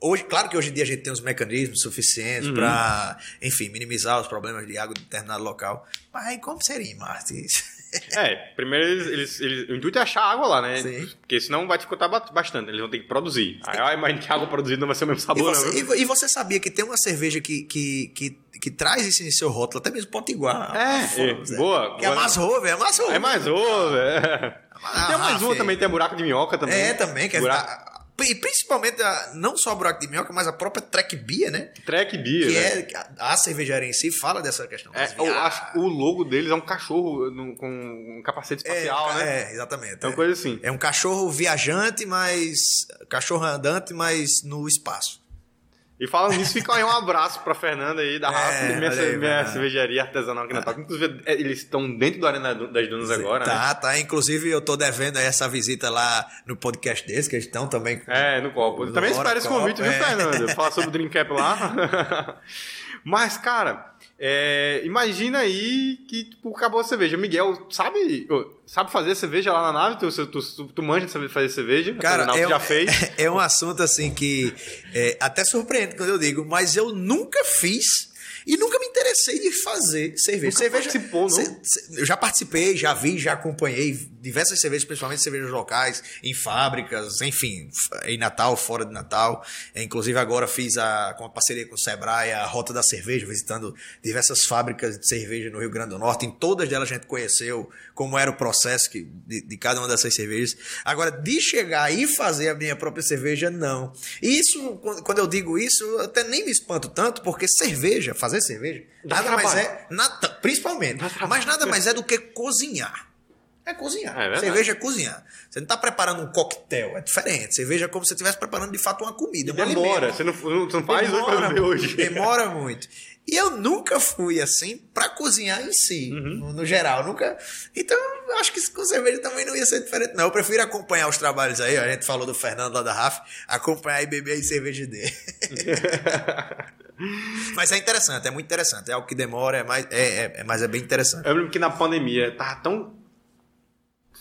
hoje, claro que hoje em dia a gente tem os mecanismos suficientes Uhum. para, enfim, minimizar os problemas de água de determinado local. Mas como seria em Marte? É, primeiro eles, eles, eles- O intuito é achar água lá, né? Sim. Porque senão vai dificultar ba- bastante. Eles vão ter que produzir. Aí eu imagino que a água produzida não vai ser o mesmo E sabor, não. você, e vo- e você sabia que tem uma cerveja que, que, que, que traz isso em seu rótulo, até mesmo potiguar. É, é, boa, Que é a boa. Masrover, é a Masrover. É mais ovo, é. A Tem mais uma também, tem buraco de minhoca também. É, também, que é. buraco... a- E principalmente, a- não só o buraco de minhoca, mas a própria Trek Bia, né? Trek Beer, Que né? é. A, a cervejaria em si fala dessa questão. É, o, que o logo deles é um cachorro no- com um capacete espacial, é, né? É, exatamente. É uma é. coisa assim. É um cachorro viajante, mas. Cachorro andante, mas no espaço. E falando nisso, fica aí um abraço pra Fernanda aí, da É, Rafa, minha, olha aí, minha cervejaria artesanal aqui na Toca. Inclusive, é, eles estão dentro do Arena das Dunas agora, né? Tá, tá. Inclusive, eu tô devendo aí essa visita lá no podcast deles, que eles estão também. É, no copo. No Também espero esse convite, viu, é. Fernanda? Falar sobre o Dream Cap lá. Mas, cara, é, imagina aí que tipo, acabou a cerveja. Miguel, sabe, sabe fazer cerveja lá na nave? Tu, tu, tu, tu manja de saber fazer cerveja? Cara, é, já um- fez. é um assunto assim que é, até surpreende quando eu digo, mas eu nunca fiz e nunca me interessei de fazer cerveja. Nunca cerveja participou, não? eu já participei, já vi, já acompanhei diversas cervejas, principalmente cervejas locais, em fábricas, enfim, em Natal, fora de Natal. É, inclusive agora fiz a, com a parceria com o Sebrae a Rota da Cerveja, visitando diversas fábricas de cerveja no Rio Grande do Norte. Em todas delas a gente conheceu como era o processo que, de, de cada uma dessas cervejas. Agora, de chegar e fazer a minha própria cerveja, não. E isso, quando eu digo isso, eu até nem me espanto tanto, porque cerveja, fazer cerveja, Dá nada mais trabalho. é, nada, principalmente, mas nada mais é do que cozinhar. É cozinhar. É cerveja é cozinhar. Você não está preparando um coquetel, é diferente. Cerveja é como se você estivesse preparando de fato uma comida. um Demora. alimento. Você não, você não faz Demora, hoje. demora muito. E eu nunca fui assim pra cozinhar em si, Uhum. no, no geral. Nunca. Então, eu acho que com cerveja também não ia ser diferente, não. Eu prefiro acompanhar os trabalhos aí. ó. A gente falou do Fernando lá da RAF, acompanhar e beber aí cerveja dele. Mas é interessante, é muito interessante. É algo que demora, é mais, é, é- é- mas é bem interessante. Eu lembro que na pandemia tava tão.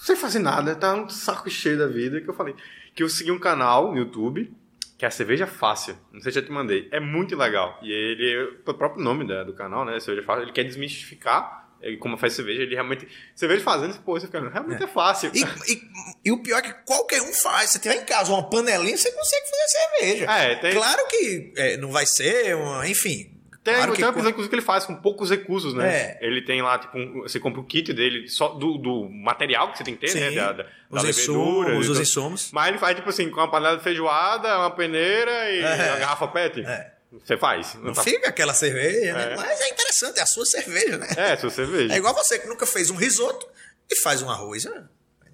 Sem fazer nada, tava um saco cheio da vida que eu falei que eu segui um canal no YouTube que é a Cerveja Fácil. Não sei se eu já te mandei. É muito legal. E ele, o próprio nome da- do canal, né? Cerveja Fácil, ele quer desmistificar ele, como faz cerveja. Ele realmente. Cerveja fazendo, pô, você fica. Realmente é, fácil. E, e- e o pior é que qualquer um faz. Se tiver em casa uma panelinha, você consegue fazer cerveja. É, tem- Claro que é, não vai ser uma. Enfim. Tem, claro tem coisa inclusive, que ele faz com poucos recursos, né? É. Ele tem lá, tipo, um- você compra o kit dele só do, do material que você tem que ter, né? Sim. Da, da, Os da levedura, os então- insumos. Mas ele faz, tipo assim, com uma panela de feijoada, uma peneira e É. uma garrafa PET. É. Você faz. Não Não tá- fica aquela cerveja, né? É. Mas é interessante, é a sua cerveja, né? É, se você veja. É igual você que nunca fez um risoto e faz um arroz. É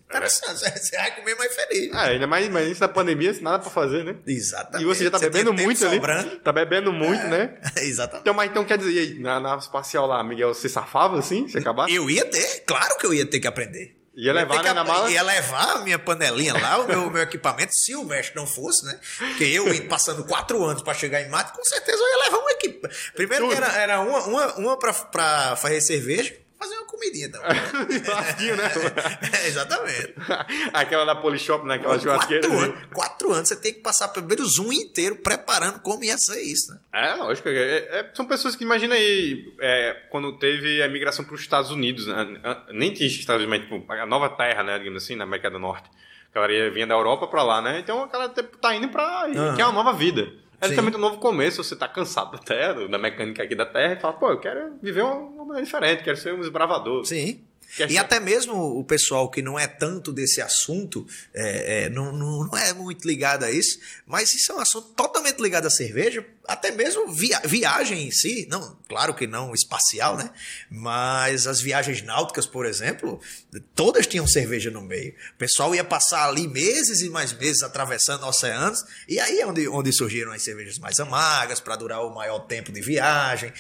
interessante, você vai comer mais feliz. É, ainda mais, mas isso da pandemia, sem nada pra fazer, né? Exatamente. E você já tá tem bebendo muito ali. sobrando. Tá bebendo muito, né? Exatamente. Então, mas então quer dizer, aí, na nave espacial lá, Miguel, você safava assim? Você acabasse? Eu ia ter, claro que eu ia ter que aprender. Ia levar, que né, na mala? Ia levar a minha panelinha lá, o meu, meu equipamento, se o mestre não fosse, né? Porque eu ia passando quatro anos para chegar em Marte, com certeza eu ia levar um equipamento. Primeiro que era, era uma, uma, uma pra, pra fazer cerveja, uma comidinha também. Lasquinho, né? É, exatamente. Aquela da Polishop, né? Aquela churrasqueira. Quatro anos, quatro anos, você tem que passar pelo menos um inteiro preparando como ia ser isso, né? É, lógico. é- é- são pessoas que, imagina aí, é, quando teve a migração para os Estados Unidos, né? nem tinha Estados Unidos, mas tipo, a nova terra, né, digamos assim, na América do Norte. A galera vinha da Europa para lá, né? Então aquela tipo, tá indo para Aham. que é uma nova vida. É também um novo começo, você tá cansado da terra, da mecânica aqui da terra, e fala, pô, eu quero viver uma, uma maneira diferente, quero ser um esbravador. Sim. E até mesmo o pessoal que não é tanto desse assunto, é, é, não, não, não é muito ligado a isso, mas isso é um assunto totalmente ligado à cerveja, até mesmo via, viagem em si, não, claro que não espacial, né? Mas as viagens náuticas, por exemplo, todas tinham cerveja no meio. O pessoal ia passar ali meses e mais meses atravessando oceanos, e aí é onde, onde surgiram as cervejas mais amargas, para durar o maior tempo de viagem.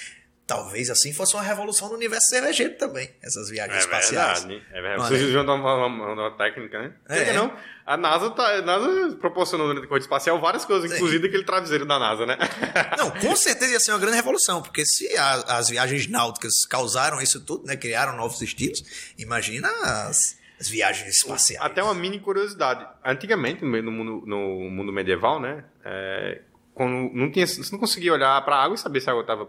Talvez assim fosse uma revolução no universo cervejeiro também, essas viagens É espaciais. verdade, é verdade. Vocês uma, uma, uma, técnica, né? É. Não? A NASA, tá, a NASA proporcionou durante a corrida espacial várias coisas, Sim. inclusive aquele travesseiro da NASA, né? Não, com certeza ia ser uma grande revolução, porque se a- as viagens náuticas causaram isso tudo, né, criaram novos estilos, imagina as, as viagens espaciais. Até uma mini curiosidade. Antigamente, no no mundo, no mundo medieval, né? é, quando não tinha, você não conseguia olhar para a água e saber se a água estava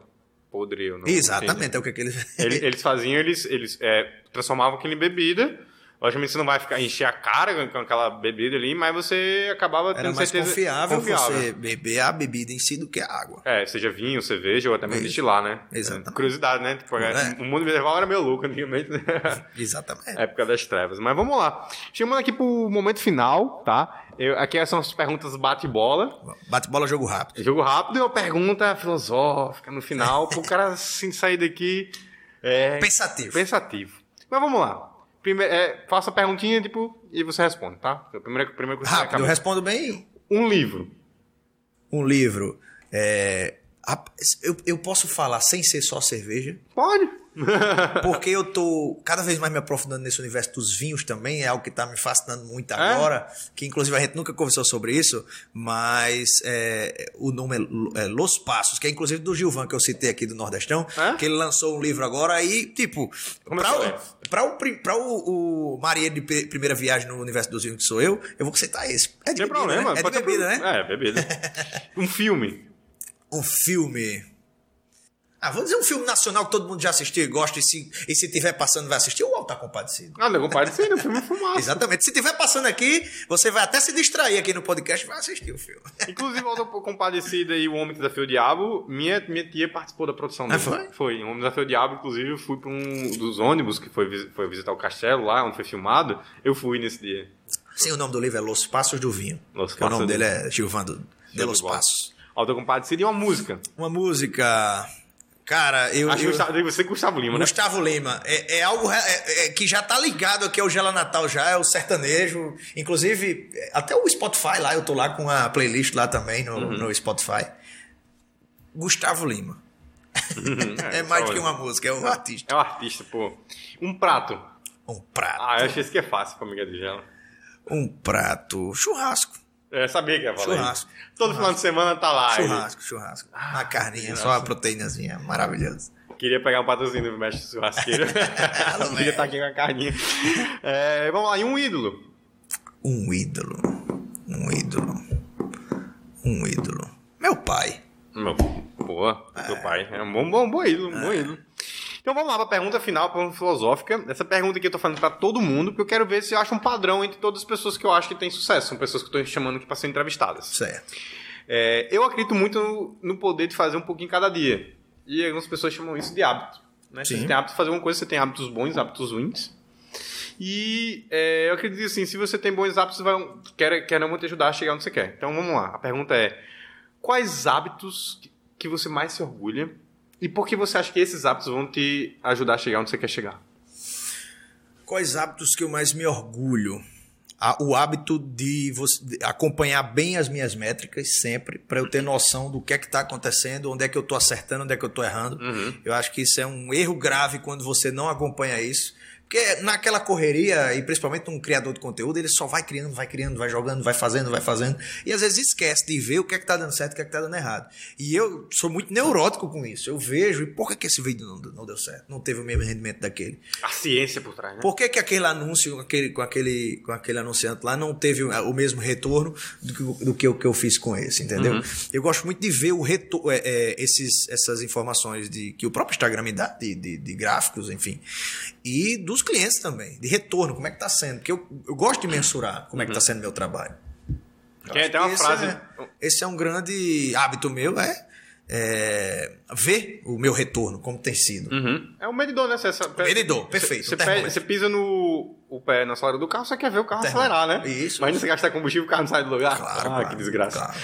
podre não. Exatamente, é o que aqueles. Eles, eles faziam, eles, eles é, transformavam aquilo em bebida, Logicamente você não vai ficar encher a cara com aquela bebida ali, mas você acabava Era tendo mais certeza confiável, confiável. você beber a bebida em si do que a água. É, seja vinho, cerveja ou até mesmo destilar, né? Exatamente. É, Curiosidade, né? Tipo, É. O mundo medieval era meio louco antigamente, né? Exatamente. época das trevas. Mas vamos lá. Chegando aqui pro momento final, tá? Eu, aqui são as perguntas bate-bola. Bate bola, jogo rápido. Jogo rápido e uma pergunta filosófica no final, pro cara assim sair daqui é, Pensativo. pensativo. Mas vamos lá. Primeiro, é, faça a perguntinha, tipo, e você responde, tá? Primeiro, primeiro que você Rápido, eu respondo bem. Um livro. Um livro. É, eu, eu posso falar sem ser só cerveja, Pode. porque eu tô cada vez mais me aprofundando nesse universo dos vinhos também, é algo que tá me fascinando muito É? agora, que inclusive a gente nunca conversou sobre isso, mas é, o nome é, é Los Passos, que é inclusive do Gilvan, que eu citei aqui do Nordestão, É? que ele lançou um livro agora e, tipo, Começou a ler. pra, pra, o, pra o, o marinheiro de primeira viagem no universo dos vinhos que sou eu, eu vou citar esse. É de Sem bebida, problema. né? É de bebida, pro- né? É, bebida. um filme. Um filme. Ah, vamos dizer um filme nacional que todo mundo já assistiu e gosta, e se, e se tiver passando vai assistir, o Alto tá Compadecido. Ah, não, compadre, sim, o filme é fumaça. Exatamente. Se tiver passando aqui, você vai até se distrair aqui no podcast e vai assistir o filme. Inclusive, o Auto Compadecida e o Homem que Desafiou o Diabo, minha, minha tia participou da produção dele. Ah, foi? Foi. O Homem que Desafiou o Diabo, inclusive, eu fui para um dos ônibus que foi, foi visitar o castelo lá, onde foi filmado. Eu fui nesse dia. Sim, o nome do livro é Los Passos do Vinho. Los que o nome Passos do- dele é Gilvando de Los. Passos. Auto Compadecida e uma música. Uma música. Cara, eu. Acho eu- Gustavo, você Gustavo Lima, né? Gustavo Lima. É, é algo é- é- é que já tá ligado aqui ao Gela Natal já, é o sertanejo. Inclusive, é, até o Spotify lá, eu tô lá com a playlist lá também no, Uhum. no Spotify. Gustavo Lima. É, mais do que uma música, é um artista. É um artista, pô. Um prato. Um prato. Ah, eu achei isso que é fácil pra Miguel de Gela. Um prato. Churrasco. É, sabia que ia falar Churrasco. isso. Todo final de semana tá lá. ele. Churrasco, churrasco. Uma carninha, só a proteínazinha. Maravilhoso. Queria pegar um patrocínio do mestre churrasqueiro. Queria estar aqui com a carninha. É, vamos lá, e um ídolo? Um ídolo. Um ídolo. Um ídolo. Meu pai. Meu, boa, meu pai. É um bom, bom, bom ídolo, um bom ídolo. Então vamos lá para a pergunta final, pergunta filosófica. Essa pergunta aqui eu tô falando para todo mundo, porque eu quero ver se eu acho um padrão entre todas as pessoas que eu acho que têm sucesso. São pessoas que eu tô chamando aqui para serem entrevistadas. Certo. É, eu acredito muito no, no poder de fazer um pouquinho cada dia. E algumas pessoas chamam isso de hábito. Né? Sim. Você tem hábito de fazer uma coisa, você tem hábitos bons, hábitos ruins. E é, eu acredito assim, se você tem bons hábitos, vai, quer, quer não vão te ajudar a chegar onde você quer. Então vamos lá. A pergunta é: quais hábitos que você mais se orgulha? E por que você acha que esses hábitos vão te ajudar a chegar onde você quer chegar? Quais hábitos que eu mais me orgulho? O hábito de, acompanhar bem as minhas métricas sempre, para eu ter noção do que é que está acontecendo, onde é que eu estou acertando, onde é que eu estou errando. Eu acho que isso é um erro grave quando você não acompanha isso. Porque naquela correria, e principalmente um criador de conteúdo, ele só vai criando, vai criando, vai jogando, vai fazendo, vai fazendo. E às vezes esquece de ver o que é que tá dando certo e o que é que tá dando errado. E eu sou muito neurótico com isso. Eu vejo, e por que, que esse vídeo não, não deu certo? Não teve o mesmo rendimento daquele. A ciência por trás, né? Por que, que aquele anúncio com aquele, com, aquele, com aquele anunciante lá não teve o o mesmo retorno do que, do que, eu, que eu fiz com esse, entendeu? Eu gosto muito de ver o retor é, é, esses, essas informações de, que o próprio Instagram me dá, de, de, de gráficos, enfim. E dos clientes também, de retorno, como é que tá sendo. Porque eu, eu gosto de mensurar como é que tá sendo meu trabalho. Tem acho até uma que esse frase- é- esse é um grande hábito meu, é, é ver o meu retorno, como tem sido. Uhum. É um medidor, né? Você, você- medidor, perfeito, Você, o pisa no o pé no acelerador do carro, você quer ver o carro acelerar, né? Isso, Imagina isso. você gastar combustível e o carro não sai do lugar. Claro, ah, claro, que desgraça. claro.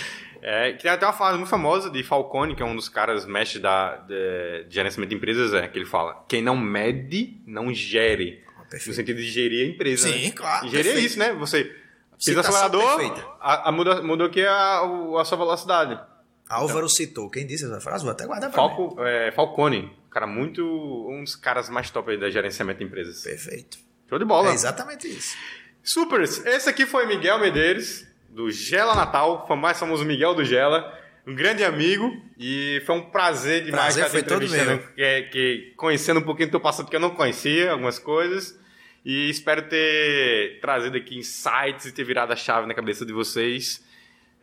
É, que tem até uma frase muito famosa de Falcone, que é um dos caras mestres da, de, de gerenciamento de empresas, é, que ele fala: quem não mede, não gere. Perfeito. No sentido de gerir a empresa. Sim, né? claro, gerir é perfeito. isso, né? Você pisa o Citação acelerador, perfeita. a, a muda, mudou aqui a, o- a sua velocidade. Álvaro citou. Quem disse essa frase? Vou até guardar pra mim. Falco, é, Falcone, cara muito. um dos caras mais top aí da gerenciamento de empresas. Perfeito. Show de bola. É exatamente isso. Supers, esse aqui foi Miguel Medeiros, do Gela Natal, o mais famoso Miguel do Gela, um grande amigo, e foi um prazer demais Prazer estar foi entrevistando, meu. que, que, conhecendo um pouquinho do teu passado que eu não conhecia, algumas coisas, e espero ter trazido aqui insights e ter virado a chave na cabeça de vocês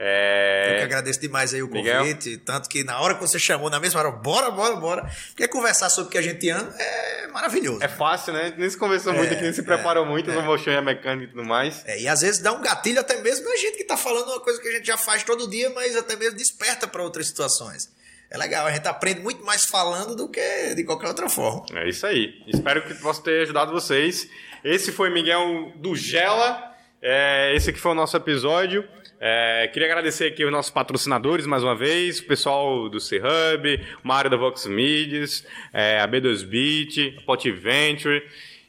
É... Eu que agradeço demais aí o Miguel? convite. Tanto que na hora que você chamou, na mesma hora, bora, bora, bora. Porque conversar sobre o que a gente ama é maravilhoso. É fácil, né? Nem se conversou muito aqui, nem se preparou muito, não mostrou a mecânica e tudo mais. É, e às vezes dá um gatilho até mesmo a gente que tá falando uma coisa que a gente já faz todo dia, mas até mesmo desperta para outras situações. É legal, a gente aprende muito mais falando do que de qualquer outra forma. É isso aí. Espero que possa ter ajudado vocês. Esse foi Miguel do Gela. É, esse aqui foi o nosso episódio. É, queria agradecer aqui os nossos patrocinadores mais uma vez, o pessoal do C-Hub, o Mário da Vox Medias, é, a B2Bit, a Pot Venture.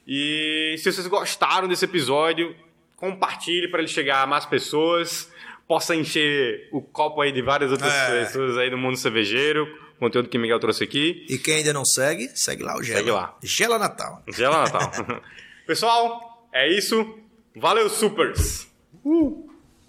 E se vocês gostaram desse episódio, compartilhe para ele chegar a mais pessoas, possa encher o copo aí de várias outras É. pessoas aí do mundo cervejeiro, conteúdo que o Miguel trouxe aqui. E quem ainda não segue, segue lá o Gela. Segue lá. Gela Natal. Gela Natal. Pessoal, é isso. Valeu, supers! Uh!